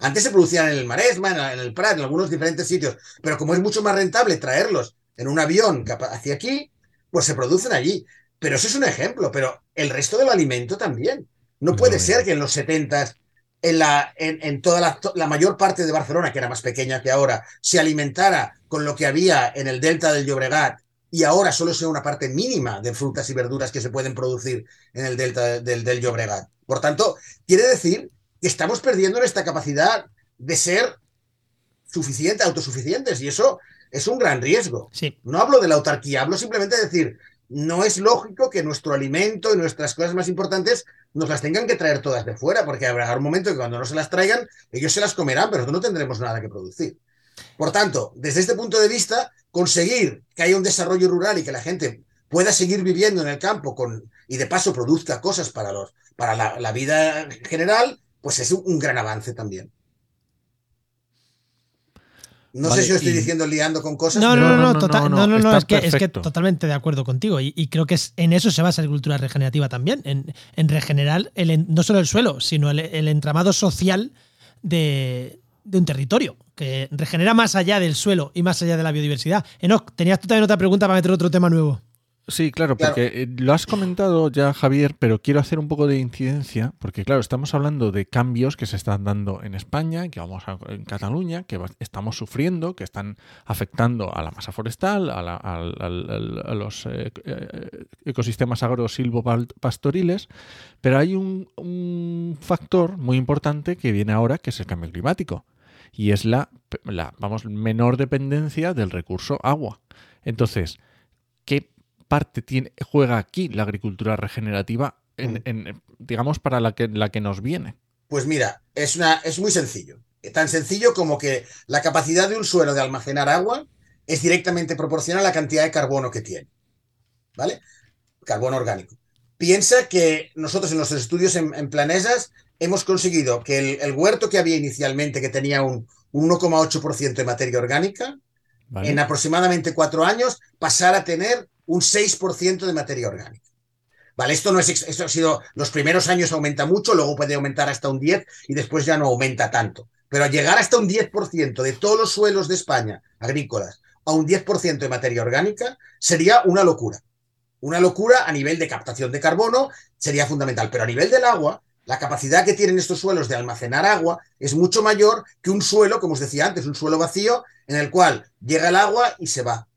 Antes se producían en el Maresma, en el Prat, en algunos diferentes sitios, pero como es mucho más rentable traerlos en un avión hacia aquí, pues se producen allí. Pero eso es un ejemplo, pero el resto del alimento también. No puede ser que en los 70 en, la, en, toda la, la, mayor parte de Barcelona, que era más pequeña que ahora, se alimentara con lo que había en el delta del Llobregat y ahora solo sea una parte mínima de frutas y verduras que se pueden producir en el delta del, del Llobregat. Por tanto, quiere decir estamos perdiendo esta capacidad de ser suficiente, autosuficientes, y eso es un gran riesgo. Sí. No hablo de la autarquía, hablo simplemente de decir, no es lógico que nuestro alimento y nuestras cosas más importantes nos las tengan que traer todas de fuera, porque habrá un momento que cuando no se las traigan, ellos se las comerán, pero no tendremos nada que producir. Por tanto, desde este punto de vista, conseguir que haya un desarrollo rural y que la gente pueda seguir viviendo en el campo con, y de paso produzca cosas para, los, para la, la vida general, pues es un, gran avance también. No vale, sé si os estoy y... diciendo liando con cosas. No, no, no, no, no, total, no, no, no es, que, es, que, totalmente de acuerdo contigo. Y, y, creo que es, en eso se basa la agricultura regenerativa también, en, en regenerar el, no solo el suelo, sino el, el entramado social de, de, un territorio, que regenera más allá del suelo y más allá de la biodiversidad. Enoch, tenías tú también otra pregunta para meter otro tema nuevo. Sí, claro, porque claro. lo has comentado ya, Javier, pero quiero hacer un poco de incidencia, porque claro, estamos hablando de cambios que se están dando en España, que vamos a, en Cataluña, que estamos sufriendo, que están afectando a la masa forestal, a, la, a, a los eh, ecosistemas agro-silvopastoriles, pero hay un, un factor muy importante que viene ahora, que es el cambio climático, y es la, la vamos, menor dependencia del recurso agua. Entonces, ¿qué parte tiene, juega aquí la agricultura regenerativa, en, en, digamos, para la que, la que nos viene? Pues mira, es, una, es muy sencillo. Tan sencillo como que la capacidad de un suelo de almacenar agua es directamente proporcional a la cantidad de carbono que tiene. ¿Vale? Carbono orgánico. Piensa que nosotros en nuestros estudios en, en planesas hemos conseguido que el, el, huerto que había inicialmente, que tenía un, un 1,8% de materia orgánica, vale. en aproximadamente cuatro años pasara a tener un 6% de materia orgánica. Vale, esto no es esto ha sido los primeros años aumenta mucho, luego puede aumentar hasta un 10 y después ya no aumenta tanto. Pero llegar hasta un 10% de todos los suelos de España agrícolas a un 10% de materia orgánica sería una locura. Una locura a nivel de captación de carbono sería fundamental, pero a nivel del agua, la capacidad que tienen estos suelos de almacenar agua es mucho mayor que un suelo, como os decía antes, un suelo vacío en el cual llega el agua y se va.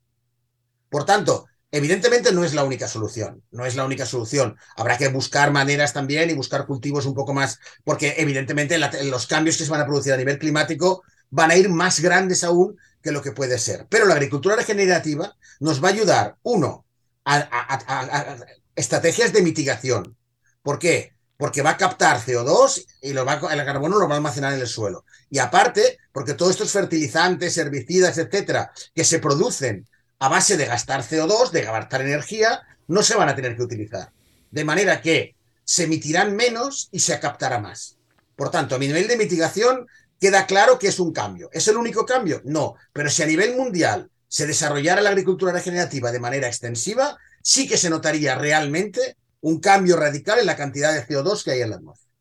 Por tanto, Evidentemente no es la única solución, no es la única solución. Habrá que buscar maneras también y buscar cultivos un poco más, porque evidentemente los cambios que se van a producir a nivel climático van a ir más grandes aún que lo que puede ser. Pero la agricultura regenerativa nos va a ayudar, uno, a, estrategias de mitigación. ¿Por qué? Porque va a captar CO2 y el carbono lo va a almacenar en el suelo. Y aparte, porque todos estos fertilizantes, herbicidas, etcétera, que se producen a base de gastar CO2, de gastar energía, no se van a tener que utilizar. De manera que se emitirán menos y se captará más. Por tanto, a mi nivel de mitigación queda claro que es un cambio. ¿Es el único cambio? No. Pero si a nivel mundial se desarrollara la agricultura regenerativa de manera extensiva, sí que se notaría realmente un cambio radical en la cantidad de CO2 que hay en la atmósfera.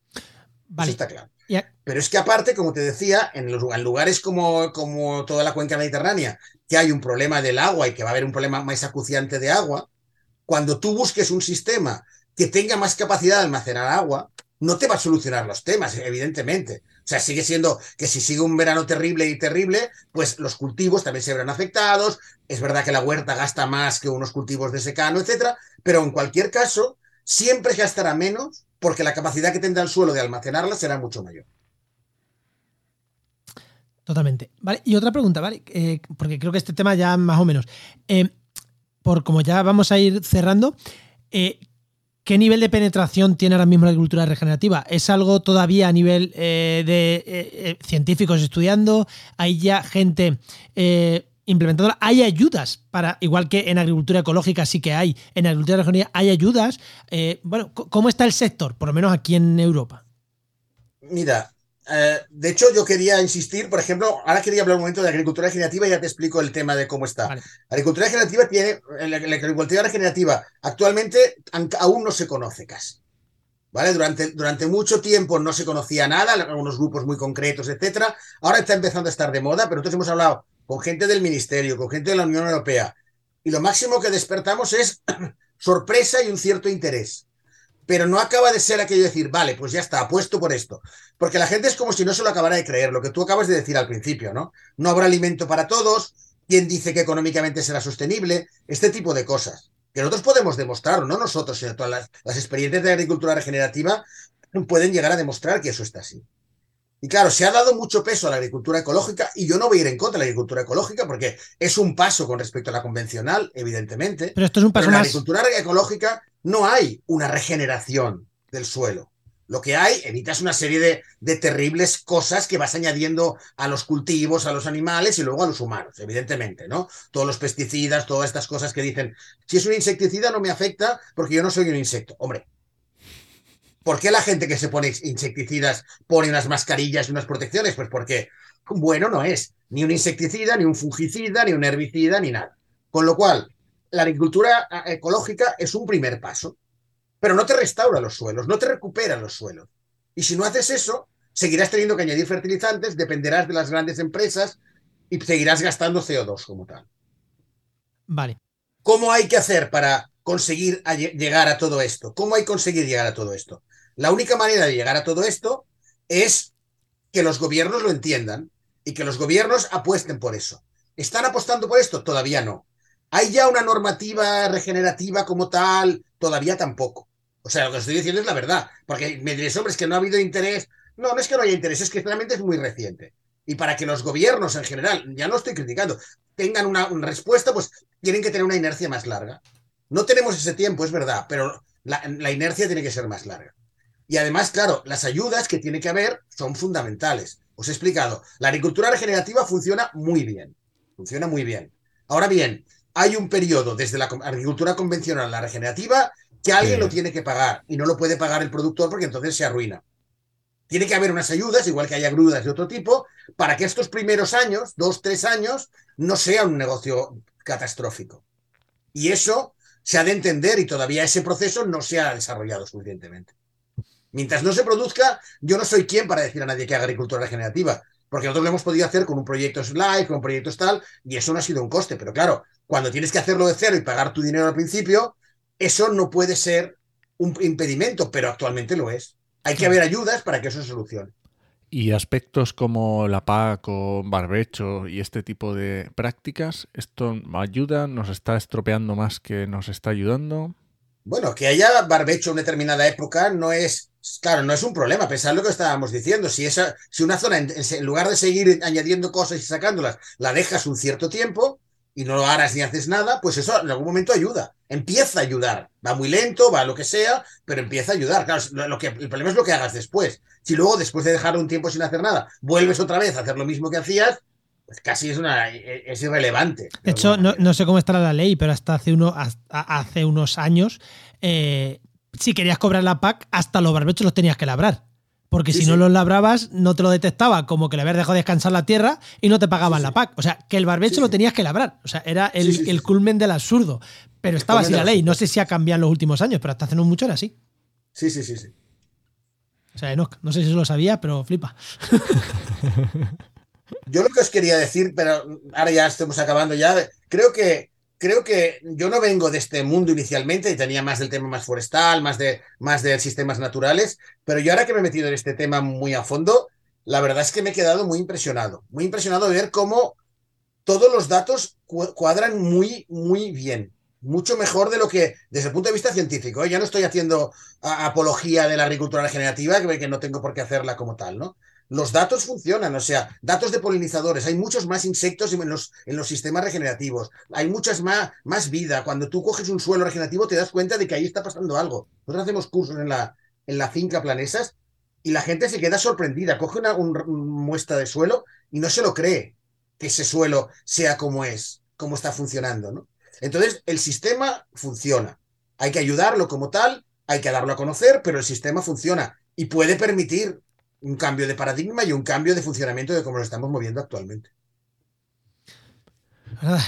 Vale. Eso está claro. Pero es que aparte, como te decía, en, los, lugares como, como, toda la cuenca mediterránea, que hay un problema del agua y que va a haber un problema más acuciante de agua, cuando tú busques un sistema que tenga más capacidad de almacenar agua, no te va a solucionar los temas, evidentemente. O sea, sigue siendo que si sigue un verano terrible y terrible, pues los cultivos también se verán afectados. Es verdad que la huerta gasta más que unos cultivos de secano, etcétera, pero en cualquier caso, siempre gastará menos porque la capacidad que tendrá el suelo de almacenarla será mucho mayor. Totalmente. Vale, y otra pregunta, ¿vale? Eh, porque creo que este tema ya más o menos. Eh, por como ya vamos a ir cerrando, eh, ¿Qué nivel de penetración tiene ahora mismo la agricultura regenerativa? ¿Es algo todavía a nivel de científicos estudiando? ¿Hay ya gente implementadora? ¿Hay ayudas para, igual que en agricultura ecológica sí que hay, en agricultura regenerativa hay ayudas? bueno, ¿cómo está el sector, por lo menos aquí en Europa? Mira, eh, de hecho, yo quería insistir, por ejemplo, ahora quería hablar un momento de agricultura regenerativa y ya te explico el tema de cómo está. La agricultura regenerativa tiene, la, agricultura regenerativa actualmente aún no se conoce casi. ¿Vale? Durante, durante mucho tiempo no se conocía nada, algunos grupos muy concretos, etcétera. Ahora está empezando a estar de moda, pero nosotros hemos hablado con gente del Ministerio, con gente de la Unión Europea, y lo máximo que despertamos es sorpresa y un cierto interés pero no acaba de ser aquello de decir, vale, pues ya está, apuesto por esto. Porque la gente es como si no se lo acabara de creer, lo que tú acabas de decir al principio, ¿no? No habrá alimento para todos, quién dice que económicamente será sostenible, este tipo de cosas. Que nosotros podemos demostrar, no nosotros, sino todas las, las experiencias de agricultura regenerativa pueden llegar a demostrar que eso está así. Y claro, se ha dado mucho peso a la agricultura ecológica y yo no voy a ir en contra de la agricultura ecológica porque es un paso con respecto a la convencional, evidentemente. Pero esto es un paso en la agricultura ecológica no hay una regeneración del suelo. Lo que hay, evitas una serie de, de, terribles cosas que vas añadiendo a los cultivos, a los animales y luego a los humanos, evidentemente, ¿no? Todos los pesticidas, todas estas cosas que dicen, si es un insecticida no me afecta porque yo no soy un insecto. Hombre, ¿Por qué la gente que se pone insecticidas pone unas mascarillas y unas protecciones? Pues porque bueno no es ni un insecticida, ni un fungicida, ni un herbicida, ni nada. Con lo cual, la agricultura ecológica es un primer paso, pero no te restaura los suelos, no te recupera los suelos. Y si no haces eso, seguirás teniendo que añadir fertilizantes, dependerás de las grandes empresas y seguirás gastando CO2 como tal. Vale. ¿Cómo hay que hacer para conseguir llegar a todo esto? ¿Cómo hay que conseguir llegar a todo esto? La única manera de llegar a todo esto es que los gobiernos lo entiendan y que los gobiernos apuesten por eso. ¿Están apostando por esto? Todavía no. ¿Hay ya una normativa regenerativa como tal? Todavía tampoco. O sea, lo que estoy diciendo es la verdad. Porque me diréis, hombre, es que no ha habido interés. No, no es que no haya interés, es que realmente es muy reciente. Y para que los gobiernos en general, ya no estoy criticando, tengan una, respuesta, pues tienen que tener una inercia más larga. No tenemos ese tiempo, es verdad, pero la inercia tiene que ser más larga. Y además, claro, las ayudas que tiene que haber son fundamentales. Os he explicado, la agricultura regenerativa funciona muy bien. Funciona muy bien. Ahora bien, hay un periodo desde la agricultura convencional a la regenerativa que alguien lo tiene que pagar y no lo puede pagar el productor porque entonces se arruina. Tiene que haber unas ayudas, igual que hay agrudas de otro tipo, para que estos primeros años, dos, tres años, no sea un negocio catastrófico. Y eso se ha de entender y todavía ese proceso no se ha desarrollado suficientemente. Mientras no se produzca, yo no soy quien para decir a nadie que haga agricultura regenerativa, porque nosotros lo hemos podido hacer con un proyecto Slide, con proyectos tal, y eso no ha sido un coste. Pero claro, cuando tienes que hacerlo de cero y pagar tu dinero al principio, eso no puede ser un impedimento, pero actualmente lo es. Hay que haber ayudas para que eso se solucione. Y aspectos como la PAC o barbecho y este tipo de prácticas, ¿esto ayuda? ¿Nos está estropeando más que nos está ayudando? Bueno, que haya barbecho en determinada época no es, claro, no es un problema, pensar lo que estábamos diciendo. Si, esa, si una zona, en, lugar de seguir añadiendo cosas y sacándolas, la dejas un cierto tiempo y no lo harás ni haces nada, pues eso en algún momento ayuda. Empieza a ayudar. Va muy lento, va lo que sea, pero empieza a ayudar. Claro, lo que, el problema es lo que hagas después. Si luego, después de dejar un tiempo sin hacer nada, vuelves otra vez a hacer lo mismo que hacías, pues casi es, una, es irrelevante. De hecho, no, sé cómo estará la ley, pero hasta hace, uno, hace unos años, eh, si querías cobrar la PAC, hasta los barbechos los tenías que labrar. Porque si no los labrabas, no te lo detectaba como que le habías dejado descansar la tierra y no te pagaban la PAC. O sea, que el barbecho lo tenías que labrar. O sea, era el, culmen del absurdo. Pero estaba así la ley. No sé si ha cambiado en los últimos años, pero hasta hace no mucho era así. Sí, sí, sí, sí. O sea, no, no sé si eso lo sabía, pero flipa. Yo lo que os quería decir, pero ahora ya estamos acabando ya, creo que creo que yo no vengo de este mundo inicialmente y tenía más del tema más forestal, más de más de sistemas naturales, pero yo ahora que me he metido en este tema muy a fondo, la verdad es que me he quedado muy impresionado, muy impresionado de ver cómo todos los datos cuadran muy muy bien, mucho mejor de lo que desde el punto de vista científico, ¿eh? ya no estoy haciendo apología de la agricultura regenerativa, que no tengo por qué hacerla como tal, ¿no? Los datos funcionan, o sea, datos de polinizadores, hay muchos más insectos en los, en los sistemas regenerativos, hay muchas más, más vida. Cuando tú coges un suelo regenerativo te das cuenta de que ahí está pasando algo. Nosotros hacemos cursos en la, en la finca Planesas y la gente se queda sorprendida, coge una, muestra de suelo y no se lo cree que ese suelo sea como es, como está funcionando, ¿no? Entonces, el sistema funciona. Hay que ayudarlo como tal, hay que darlo a conocer, pero el sistema funciona y puede permitir un cambio de paradigma y un cambio de funcionamiento de cómo lo estamos moviendo actualmente.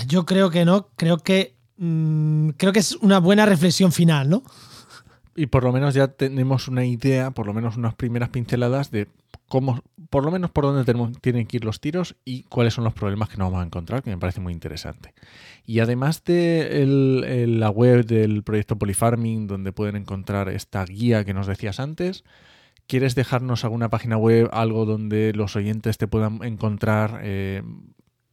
Yo creo que no, creo que mm, creo que es una buena reflexión final, ¿no? Y por lo menos ya tenemos una idea, por lo menos unas primeras pinceladas de cómo, por lo menos por dónde tienen que ir los tiros y cuáles son los problemas que nos vamos a encontrar, que me parece muy interesante. Y además de la web del proyecto Polyfarming, donde pueden encontrar esta guía que nos decías antes, ¿Quieres dejarnos alguna página web, algo donde los oyentes te puedan encontrar, eh,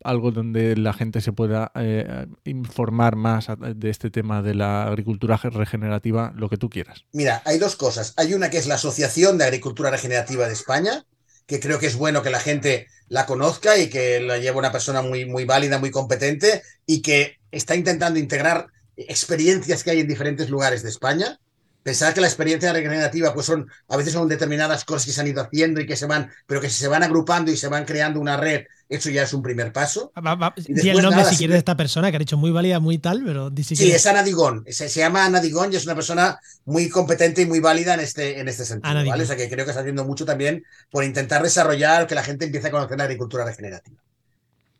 algo donde la gente se pueda eh, informar más de este tema de la agricultura regenerativa, lo que tú quieras? Mira, hay dos cosas. Hay una que es la Asociación de Agricultura Regenerativa de España, que creo que es bueno que la gente la conozca y que la lleve una persona muy, muy válida, muy competente y que está intentando integrar experiencias que hay en diferentes lugares de España pensar que la experiencia regenerativa pues son a veces son determinadas cosas que se han ido haciendo y que se van pero que si se van agrupando y se van creando una red eso ya es un primer paso. Y el nombre si quieres de esta persona que ha dicho muy válida muy tal pero sí es Ana Digón. Se, llama Ana Digón y es una persona muy competente y muy válida en este en este sentido ¿vale? o sea que creo que está haciendo mucho también por intentar desarrollar que la gente empiece a conocer la agricultura regenerativa.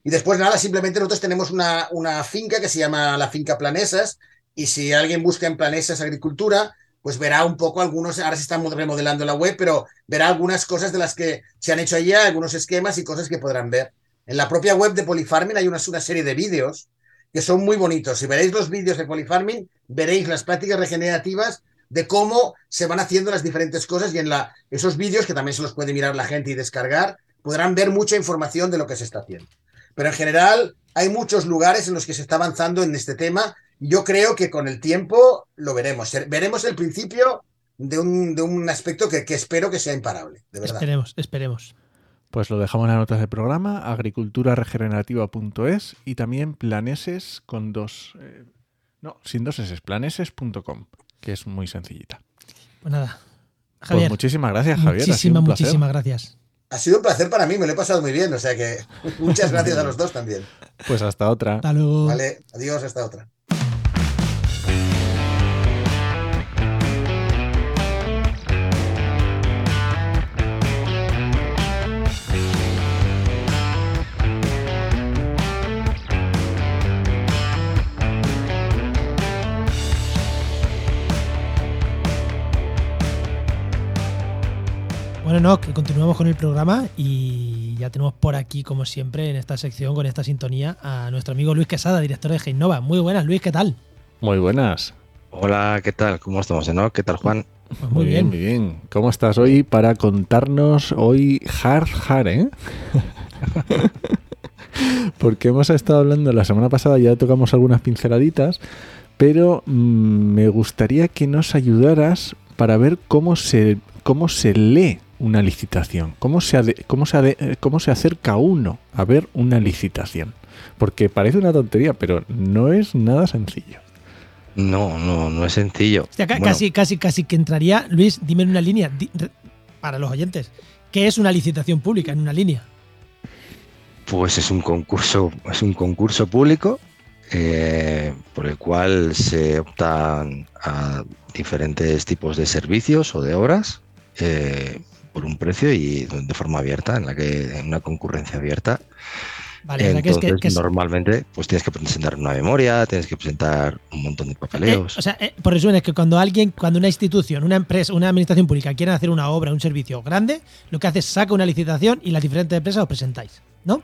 Y después nada simplemente nosotros tenemos una, una finca que se llama la finca Planesas y si alguien busca en Planesas Agricultura pues verá un poco algunos, ahora se está remodelando la web, pero verá algunas cosas de las que se han hecho allá, algunos esquemas y cosas que podrán ver. En la propia web de Polyfarming hay una, una serie de vídeos que son muy bonitos. Si veréis los vídeos de Polyfarming, veréis las prácticas regenerativas de cómo se van haciendo las diferentes cosas y en la, esos vídeos, que también se los puede mirar la gente y descargar, podrán ver mucha información de lo que se está haciendo. Pero en general hay muchos lugares en los que se está avanzando en este tema yo creo que con el tiempo lo veremos. Veremos el principio de un, de un aspecto que, espero que sea imparable, de verdad. Esperemos, esperemos. Pues lo dejamos en las notas del programa, agriculturaregenerativa.es y también planeses con dos... Eh, no, sin dos S, planeses.com, que es muy sencillita. Pues nada. Pues Javier, pues muchísimas gracias, Javier. Muchísimas, muchísimas gracias. Ha sido un placer para mí, me lo he pasado muy bien, o sea que muchas gracias a los dos también. Pues hasta otra. Hasta luego. Vale, adiós, hasta otra. Bueno, no, que continuamos con el programa y ya tenemos por aquí, como siempre, en esta sección, con esta sintonía, a nuestro amigo Luis Quesada, director de Geinova. Muy buenas, Luis, ¿qué tal? Muy buenas. Hola, ¿qué tal? ¿Cómo estamos, no? ¿Qué tal, Juan? Pues muy, bien. muy bien. ¿Cómo estás hoy para contarnos hoy hard hard, eh? Porque hemos estado hablando la semana pasada, ya tocamos algunas pinceladitas, pero mm, me gustaría que nos ayudaras para ver cómo se, cómo se lee una licitación? ¿Cómo se, cómo, se ¿Cómo se acerca uno a ver una licitación? Porque parece una tontería, pero no es nada sencillo. No, no, no es sencillo. Casi, casi, casi que entraría, Luis, dime en una línea, para los oyentes, ¿qué es una licitación pública en una línea? Pues es un concurso, es un concurso público eh, por el cual se optan a diferentes tipos de servicios o de obras eh, por un precio y de forma abierta, en la que en una concurrencia abierta. Entonces, normalmente pues tienes que presentar una memoria, tienes que presentar un montón de papeleos. Eh, o sea, eh, por resumen, es que cuando alguien, cuando una institución, una empresa, una administración pública quiere hacer una obra, un servicio grande, lo que hace es saca una licitación y las diferentes empresas os presentáis, ¿no?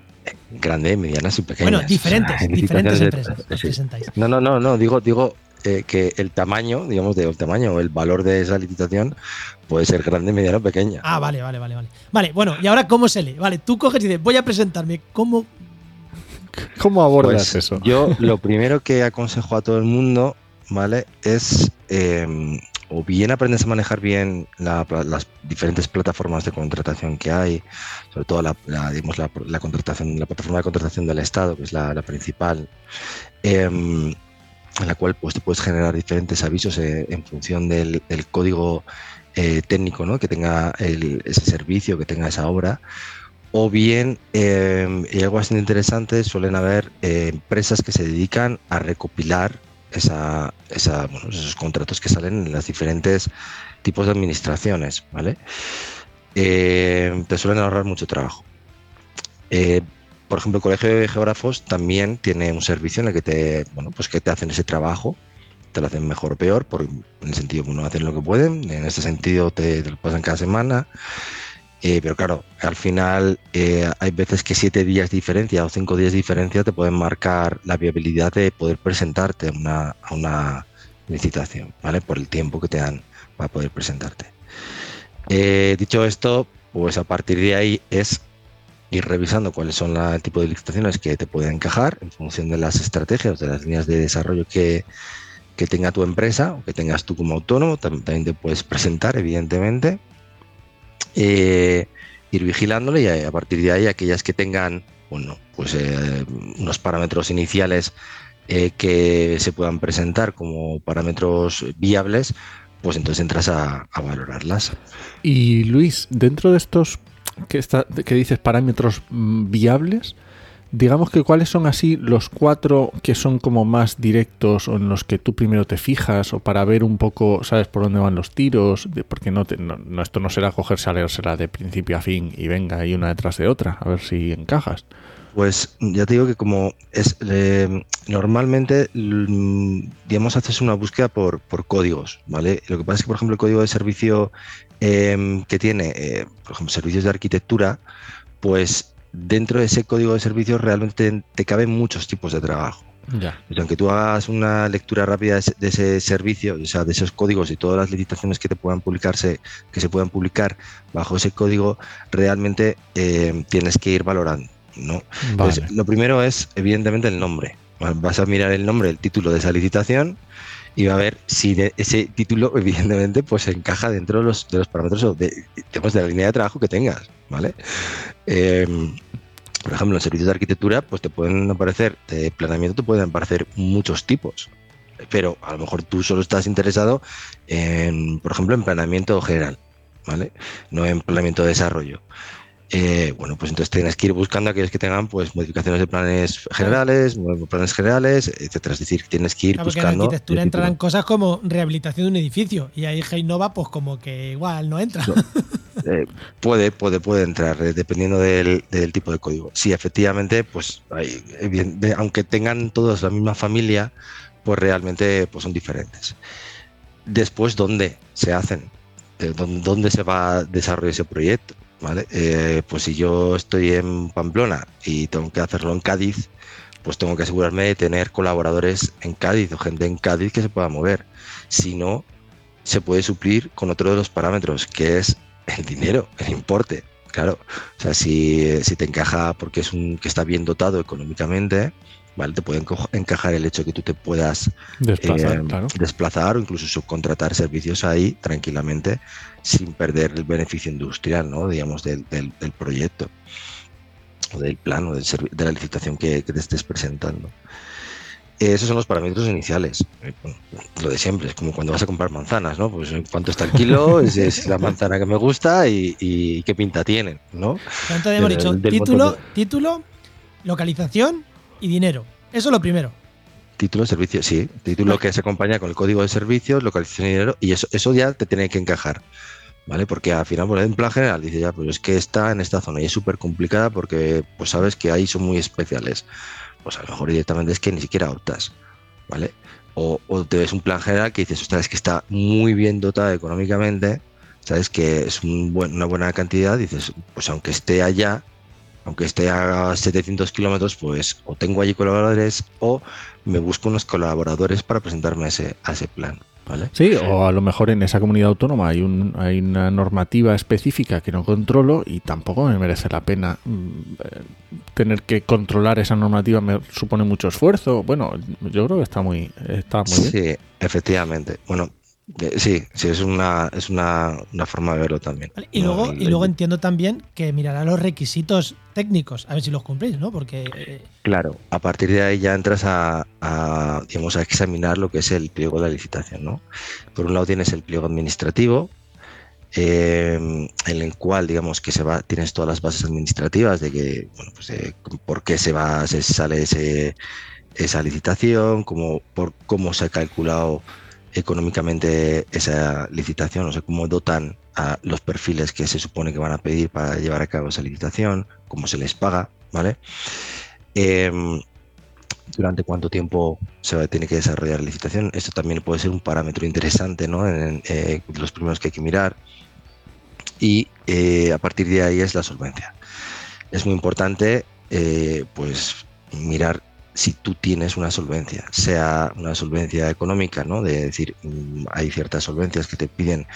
grande, medianas y pequeñas. Bueno, diferentes, diferentes empresas os presentáis. No, no, no, no, digo, digo eh, que el tamaño, digamos, de, el tamaño o el valor de esa licitación puede ser grande, mediano o pequeña. Ah, vale, vale, vale, vale. Vale, bueno, y ahora cómo se lee. Vale, tú coges y dices, voy a presentarme. ¿Cómo, cómo abordas pues eso? Yo lo primero que aconsejo a todo el mundo, ¿vale? Es em, o bien aprendes a manejar bien las diferentes plataformas de contratación que hay, sobre todo la, la, contratación, la plataforma de contratación del Estado, que es la, principal, em, en la cual pues, te puedes generar diferentes avisos eh, en función del, código eh, técnico ¿no? que tenga ese servicio, que tenga esa obra. O bien, em, y algo bastante interesante, suelen haber eh, empresas que se dedican a recopilar esos contratos que salen en los diferentes tipos de administraciones, ¿vale? Eh, te suelen ahorrar mucho trabajo. Eh, por ejemplo, el Colegio de Geógrafos también tiene un servicio en el que te, bueno, pues que te hacen ese trabajo, te lo hacen mejor o peor, por, en el sentido que uno hacen lo que pueden, en este sentido te, lo pasan cada semana eh, pero claro, al final eh, hay veces que siete días de diferencia o cinco días de diferencia te pueden marcar la viabilidad de poder presentarte a una licitación, ¿vale? Por el tiempo que te dan para poder presentarte. Eh, dicho esto, pues a partir de ahí es ir revisando cuáles son el tipo de licitaciones que te pueden encajar en función de las estrategias, de las líneas de desarrollo que, que tenga tu empresa o que tengas tú como autónomo. También te puedes presentar, evidentemente eh, ir vigilándole y a partir de ahí aquellas que tengan bueno, pues, eh, unos parámetros iniciales eh, que se puedan presentar como parámetros viables, pues entonces entras a, valorarlas. Y Luis, dentro de estos que, está, que dices parámetros mm, viables, digamos que cuáles son así los cuatro que son como más directos o en los que tú primero te fijas o para ver un poco, sabes por dónde van los tiros, porque no, no, esto no será cogerse a leérsela de principio a fin y venga y una detrás de otra, a ver si encajas. Pues ya te digo que como es eh, normalmente, mm, digamos, haces una búsqueda por, por, códigos, ¿vale? Lo que pasa es que, por ejemplo, el código de servicio em, que tiene, eh, por ejemplo, servicios de arquitectura, pues dentro de ese código de servicios realmente te, caben muchos tipos de trabajo. Ya. Pues aunque tú hagas una lectura rápida de ese, servicio, o sea, de esos códigos y todas las licitaciones que te puedan publicarse, que se puedan publicar bajo ese código, realmente eh, tienes que ir valorando. ¿no? lo primero es, evidentemente, el nombre. Vas a mirar el nombre, el título de esa licitación y va a ver si ese título, evidentemente, pues encaja dentro de los, de los parámetros de, de la línea de trabajo que tengas. ¿vale? Em, por ejemplo, en servicios de arquitectura, pues te pueden aparecer, de planeamiento te pueden aparecer muchos tipos, pero a lo mejor tú solo estás interesado en, por ejemplo, en planeamiento general, ¿vale? No en planeamiento de desarrollo. Eh, bueno, pues entonces tienes que ir buscando aquellos que tengan pues modificaciones de planes generales, planes generales, etcétera. Es decir, tienes que ir buscando. En arquitectura entrarán cosas como rehabilitación de un edificio y ahí Heinova, pues como que igual no entra. Eh, puede, puede, puede entrar, eh, dependiendo del, tipo de código. Sí, efectivamente, pues hay, aunque tengan todos la misma familia, pues realmente pues son diferentes. Después, ¿dónde se hacen? ¿Dónde se va a desarrollar ese proyecto? ¿Vale? Eh, pues si yo estoy en Pamplona y tengo que hacerlo en Cádiz, pues tengo que asegurarme de tener colaboradores en Cádiz o gente en Cádiz que se pueda mover. Si no, se puede suplir con otro de los parámetros, que es el dinero, el importe. Claro, o sea, si, si te encaja porque es un que está bien dotado económicamente, ¿vale? Te puede encajar el hecho de que tú te puedas desplazar, eh, desplazar o incluso subcontratar servicios ahí tranquilamente sin perder el beneficio industrial, ¿no? digamos, del, proyecto o del plano, del de la licitación que, te estés presentando. Esos son los parámetros iniciales. Eh, lo de siempre, es como cuando vas a comprar manzanas, ¿no? Pues cuánto está el kilo, es, la manzana que me gusta y, qué pinta tienen, ¿no? ¿Cuánto habíamos dicho? Título, título, localización y dinero. Eso es lo primero. Título, servicio, sí. Título que se acompaña con el código de servicios, localización y dinero, y eso, eso ya te tiene que encajar. ¿Vale? Porque al final, por en plan general, dice ya, pues es que está en esta zona y es súper complicada porque, pues sabes que ahí son muy especiales. Pues a lo mejor directamente es que ni siquiera optas, ¿vale? O, te ves un plan general que dices, ostras, es que está muy bien dotado económicamente, sabes que es una buena cantidad, dices, pues aunque esté allá, aunque esté a 700 kilómetros, pues o tengo allí colaboradores o me busco unos colaboradores para presentarme a ese, a ese plan. ¿Vale? Sí, o a lo mejor en esa comunidad autónoma hay, un, hay una normativa específica que no controlo y tampoco me merece la pena mm, eh, tener que controlar esa normativa, me supone mucho esfuerzo. Bueno, yo creo que está muy, está muy bien. Sí, efectivamente. Bueno, Sí, sí, es una, es una, una forma de verlo también. Vale, Y luego, y luego entiendo también que mirará los requisitos técnicos, a ver si los cumplís, ¿no? Porque eh, Claro, a partir de ahí ya entras a, a, digamos, a examinar lo que es el pliego de la licitación, ¿no? Por un lado tienes el pliego administrativo, eh, en el cual, digamos, que se va, tienes todas las bases administrativas de que, bueno, pues de por qué se va, se sale ese, esa licitación, cómo, por cómo se ha calculado económicamente esa licitación, o sea, cómo dotan a los perfiles que se supone que van a pedir para llevar a cabo esa licitación, cómo se les paga, ¿vale? Em, durante cuánto tiempo se tiene que desarrollar la licitación. Esto también puede ser un parámetro interesante, ¿no? En, eh, los primeros que hay que mirar. Y eh, a partir de ahí es la solvencia. Es muy importante, eh, pues, mirar si tú tienes una solvencia, sea una solvencia económica, ¿no? De decir, mm, hay ciertas solvencias que te piden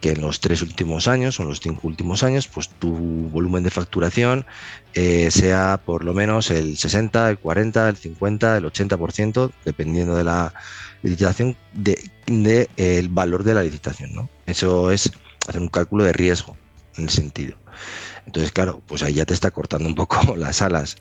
que en los tres últimos años o en los cinco últimos años, pues tu volumen de facturación eh, sea por lo menos el 60, el 40, el 50, el 80%, dependiendo de la licitación, de, de, eh, el valor de la licitación, ¿no? Eso es hacer un cálculo de riesgo en el sentido. Entonces, claro, pues ahí ya te está cortando un poco las alas.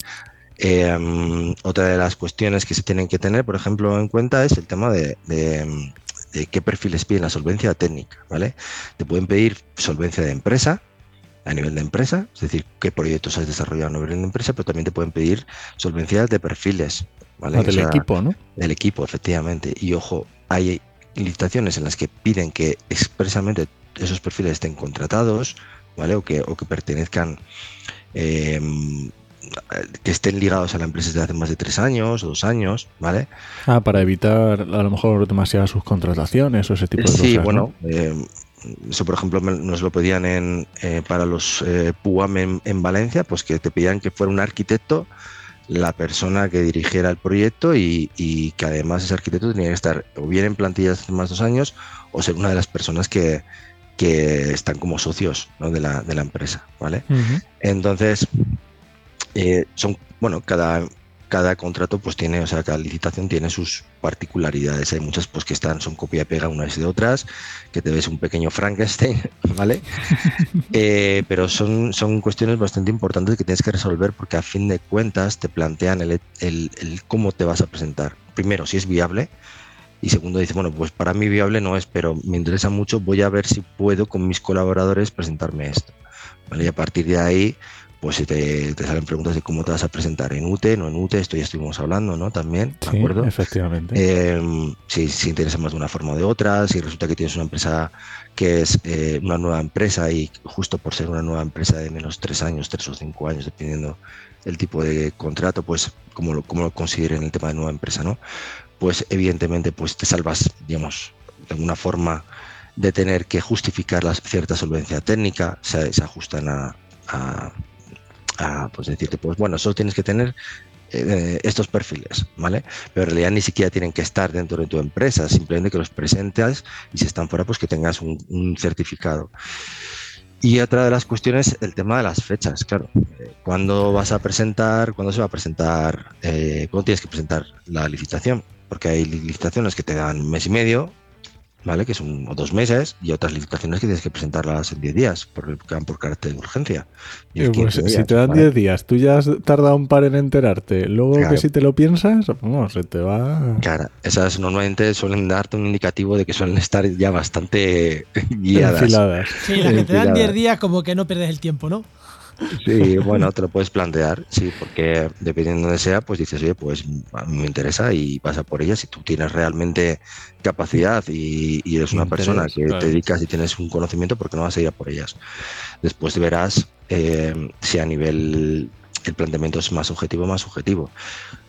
Eh, um, otra de las cuestiones que se tienen que tener, por ejemplo, en cuenta es el tema de, de, de, qué perfiles piden la solvencia técnica, ¿vale? Te pueden pedir solvencia de empresa, a nivel de empresa, es decir, qué proyectos has desarrollado a nivel de empresa, pero también te pueden pedir solvencia de perfiles, ¿vale? Ah, del o sea, equipo, ¿no? Del equipo, efectivamente. Y ojo, hay licitaciones en las que piden que expresamente esos perfiles estén contratados, ¿vale? O que, o que pertenezcan eh, que estén ligados a la empresa desde hace más de tres años o dos años, ¿vale? Ah, para evitar a lo mejor demasiadas subcontrataciones o ese tipo de sí, cosas. Sí, bueno, ¿no? eh, eso por ejemplo nos lo pedían en, eh, para los eh, PUAM en, en, Valencia, pues que te pedían que fuera un arquitecto la persona que dirigiera el proyecto y, y, que además ese arquitecto tenía que estar o bien en plantillas hace más de dos años o ser una de las personas que, que están como socios ¿no? de, la, de, la, empresa, ¿vale? Uh -huh. Entonces, eh, son, bueno, cada, cada contrato pues tiene, o sea, cada licitación tiene sus particularidades. Hay muchas pues que están, son copia y pega unas de otras, que te ves un pequeño Frankenstein, ¿vale? eh, pero son, son cuestiones bastante importantes que tienes que resolver porque a fin de cuentas te plantean el, el, el cómo te vas a presentar. Primero, si es viable, y segundo dice, bueno, pues para mí viable no es, pero me interesa mucho, voy a ver si puedo con mis colaboradores presentarme esto. ¿vale? Y a partir de ahí, pues te, te, salen preguntas de cómo te vas a presentar en UTE, no en UTE, esto ya estuvimos hablando, ¿no? También, ¿de sí, acuerdo? Efectivamente. Eh, si, si interesa más de una forma o de otra, si resulta que tienes una empresa que es eh, una nueva empresa y justo por ser una nueva empresa de menos tres años, tres o cinco años, dependiendo el tipo de contrato, pues como lo, como lo consideren el tema de nueva empresa, ¿no? Pues evidentemente pues te salvas, digamos, de alguna forma de tener que justificar la cierta solvencia técnica, se, se ajustan a, a, pues decirte, pues bueno, solo tienes que tener eh, estos perfiles, ¿vale? Pero en realidad ni siquiera tienen que estar dentro de tu empresa, simplemente que los presentes y si están fuera, pues que tengas un, certificado. Y otra de las cuestiones, el tema de las fechas, claro. ¿Cuándo vas a presentar? ¿Cuándo se va a presentar? Eh, ¿Cuándo tienes que presentar la licitación? Porque hay licitaciones que te dan un mes y medio, ¿vale? Que son dos meses, y otras licitaciones que tienes que presentarlas en 10 días, porque van por carácter de urgencia. Y pues, días, si te dan 10 ¿vale? días, tú ya has tardado un par en enterarte, luego claro. que si te lo piensas, se te va. Claro, esas normalmente suelen darte un indicativo de que suelen estar ya bastante guiadas. Enfiladas. Sí, las que te dan 10 días, como que no pierdes el tiempo, ¿no? Sí, bueno, te lo puedes plantear, sí, porque dependiendo de sea, pues dices, oye, pues a mí me interesa y pasa por ella. Si tú tienes realmente capacidad y, y eres una Interés, persona que claro. te dedicas y tienes un conocimiento, ¿por qué no vas a ir a por ellas? Después verás eh, si a nivel el planteamiento es más objetivo o más subjetivo.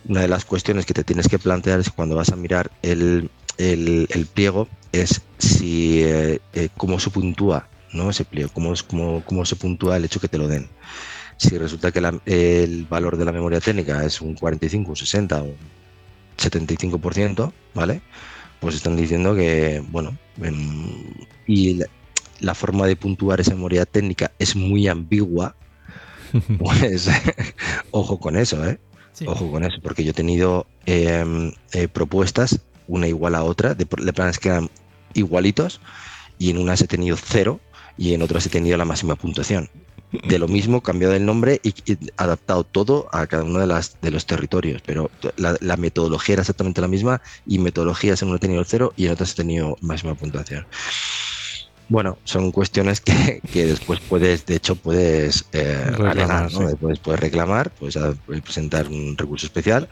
Una de las cuestiones que te tienes que plantear es cuando vas a mirar el, el, el pliego es si eh, eh, cómo se puntúa ¿no? ese pliego, cómo, cómo, cómo se puntúa el hecho que te lo den. Si resulta que la, el valor de la memoria técnica es un 45, un 60 o un 75%, ¿vale? Pues están diciendo que, bueno, y la, la forma de puntuar esa memoria técnica es muy ambigua, pues ojo con eso, ¿eh? Sí. Ojo con eso, porque yo he tenido eh, eh, propuestas, una igual a otra, de, de planes que eran igualitos y en unas he tenido cero y en otras he tenido la máxima puntuación. De lo mismo, cambiado el nombre y, y adaptado todo a cada uno de, las, de los territorios, pero la, la metodología era exactamente la misma y metodologías en una he tenido el cero y en otras he tenido máxima puntuación. Bueno, son cuestiones que, que después puedes, de hecho, puedes eh, Reclamar, alegar, ¿no? sí. Puedes, puedes reclamar, puedes a- presentar un recurso especial,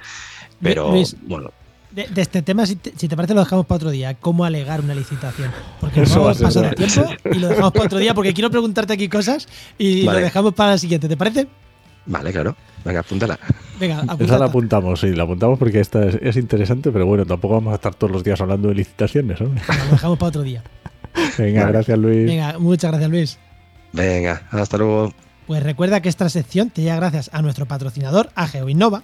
pero Luis, bueno, De, de este tema, si te, si te parece, lo dejamos para otro día. ¿Cómo alegar una licitación? Porque Eso no va a pasado de tiempo y lo dejamos para otro día porque quiero preguntarte aquí cosas y Vale. lo dejamos para el siguiente. ¿Te parece? vale, claro, venga, apúntala. Venga, Esa la apunta. apuntamos, sí, la apuntamos porque esta es, es interesante, pero bueno, tampoco vamos a estar todos los días hablando de licitaciones. hombre. Venga, Lo dejamos para otro día. Venga, Vale. gracias Luis. Venga, muchas gracias, Luis. Venga, hasta luego. Pues recuerda que esta sección te llega gracias a nuestro patrocinador, a GeoInnova.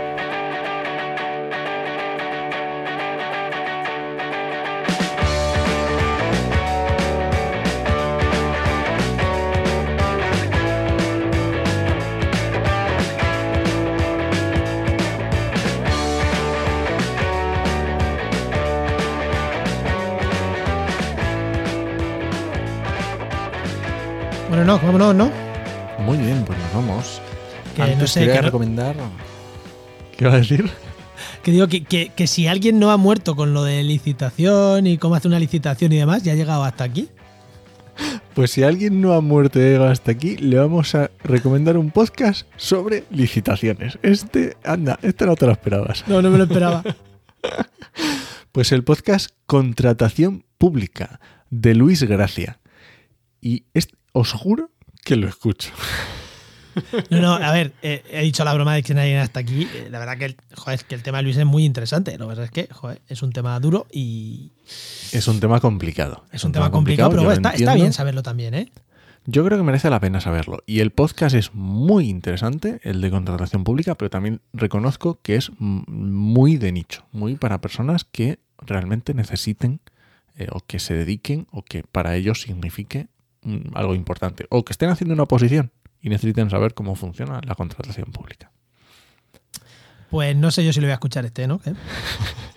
No, vámonos, ¿no? Muy bien, pues nos vamos. Que Antes no sé, quería que no- recomendar. ¿Qué iba a decir? Que digo que, que- que si alguien no ha muerto con lo de licitación y cómo hace una licitación y demás, ya ha llegado hasta aquí. Pues si alguien no ha muerto y ha llegado hasta aquí, le vamos a recomendar un podcast sobre licitaciones. Este, anda, este no te lo esperabas. No, no me lo esperaba. Pues el podcast Contratación Pública de Luis Gracia. Y es- os juro que lo escucho. No, no, a ver, eh, he dicho la broma de que nadie hasta aquí. eh, la verdad que el, joder, es que el tema de Luis es muy interesante. Lo que pasa es que joder, es un tema duro y Es un tema complicado. es un tema complicado, pero está, bien saberlo también, ¿eh? Yo creo que merece la pena saberlo. Y el podcast es muy interesante, el de contratación pública, pero también reconozco que es muy de nicho, muy para personas que realmente necesiten eh, o que se dediquen o que para ellos signifique algo importante. O que estén haciendo una oposición y necesiten saber cómo funciona la contratación pública. Pues no sé yo si lo voy a escuchar este, ¿no? ¿Eh?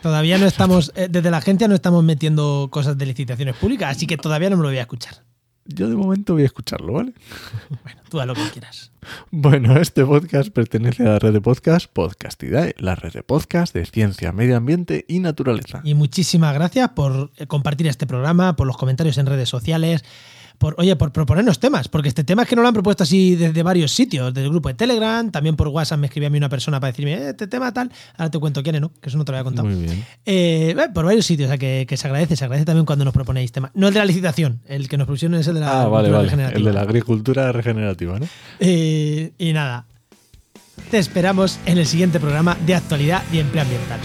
Todavía no estamos, eh, desde la agencia no estamos metiendo cosas de licitaciones públicas, así que todavía no me lo voy a escuchar. Yo de momento voy a escucharlo, ¿vale? Bueno, tú haz lo que quieras. Bueno, este podcast pertenece a la red de podcast Podcastidae, la red de podcast de ciencia, medio ambiente y naturaleza. Y muchísimas gracias por eh, compartir este programa, por los comentarios en redes sociales, por, oye, por proponernos temas, porque este tema es que nos lo han propuesto así desde varios sitios, desde el grupo de Telegram, también por WhatsApp me escribía a mí una persona para decirme, "Eh, este tema tal, ahora te cuento quién es, ¿no? Que eso no te lo había contado. Muy bien. Eh, eh, por varios sitios, o sea, que, que se agradece, se agradece también cuando nos proponéis temas. No el de la licitación, el que nos propusieron es el de la Ah, vale, agricultura vale. regenerativa. El de la agricultura regenerativa, ¿no? Eh, y nada, te esperamos en el siguiente programa de actualidad y empleo ambiental.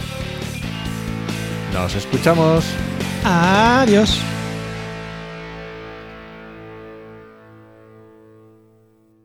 Nos escuchamos. Adiós.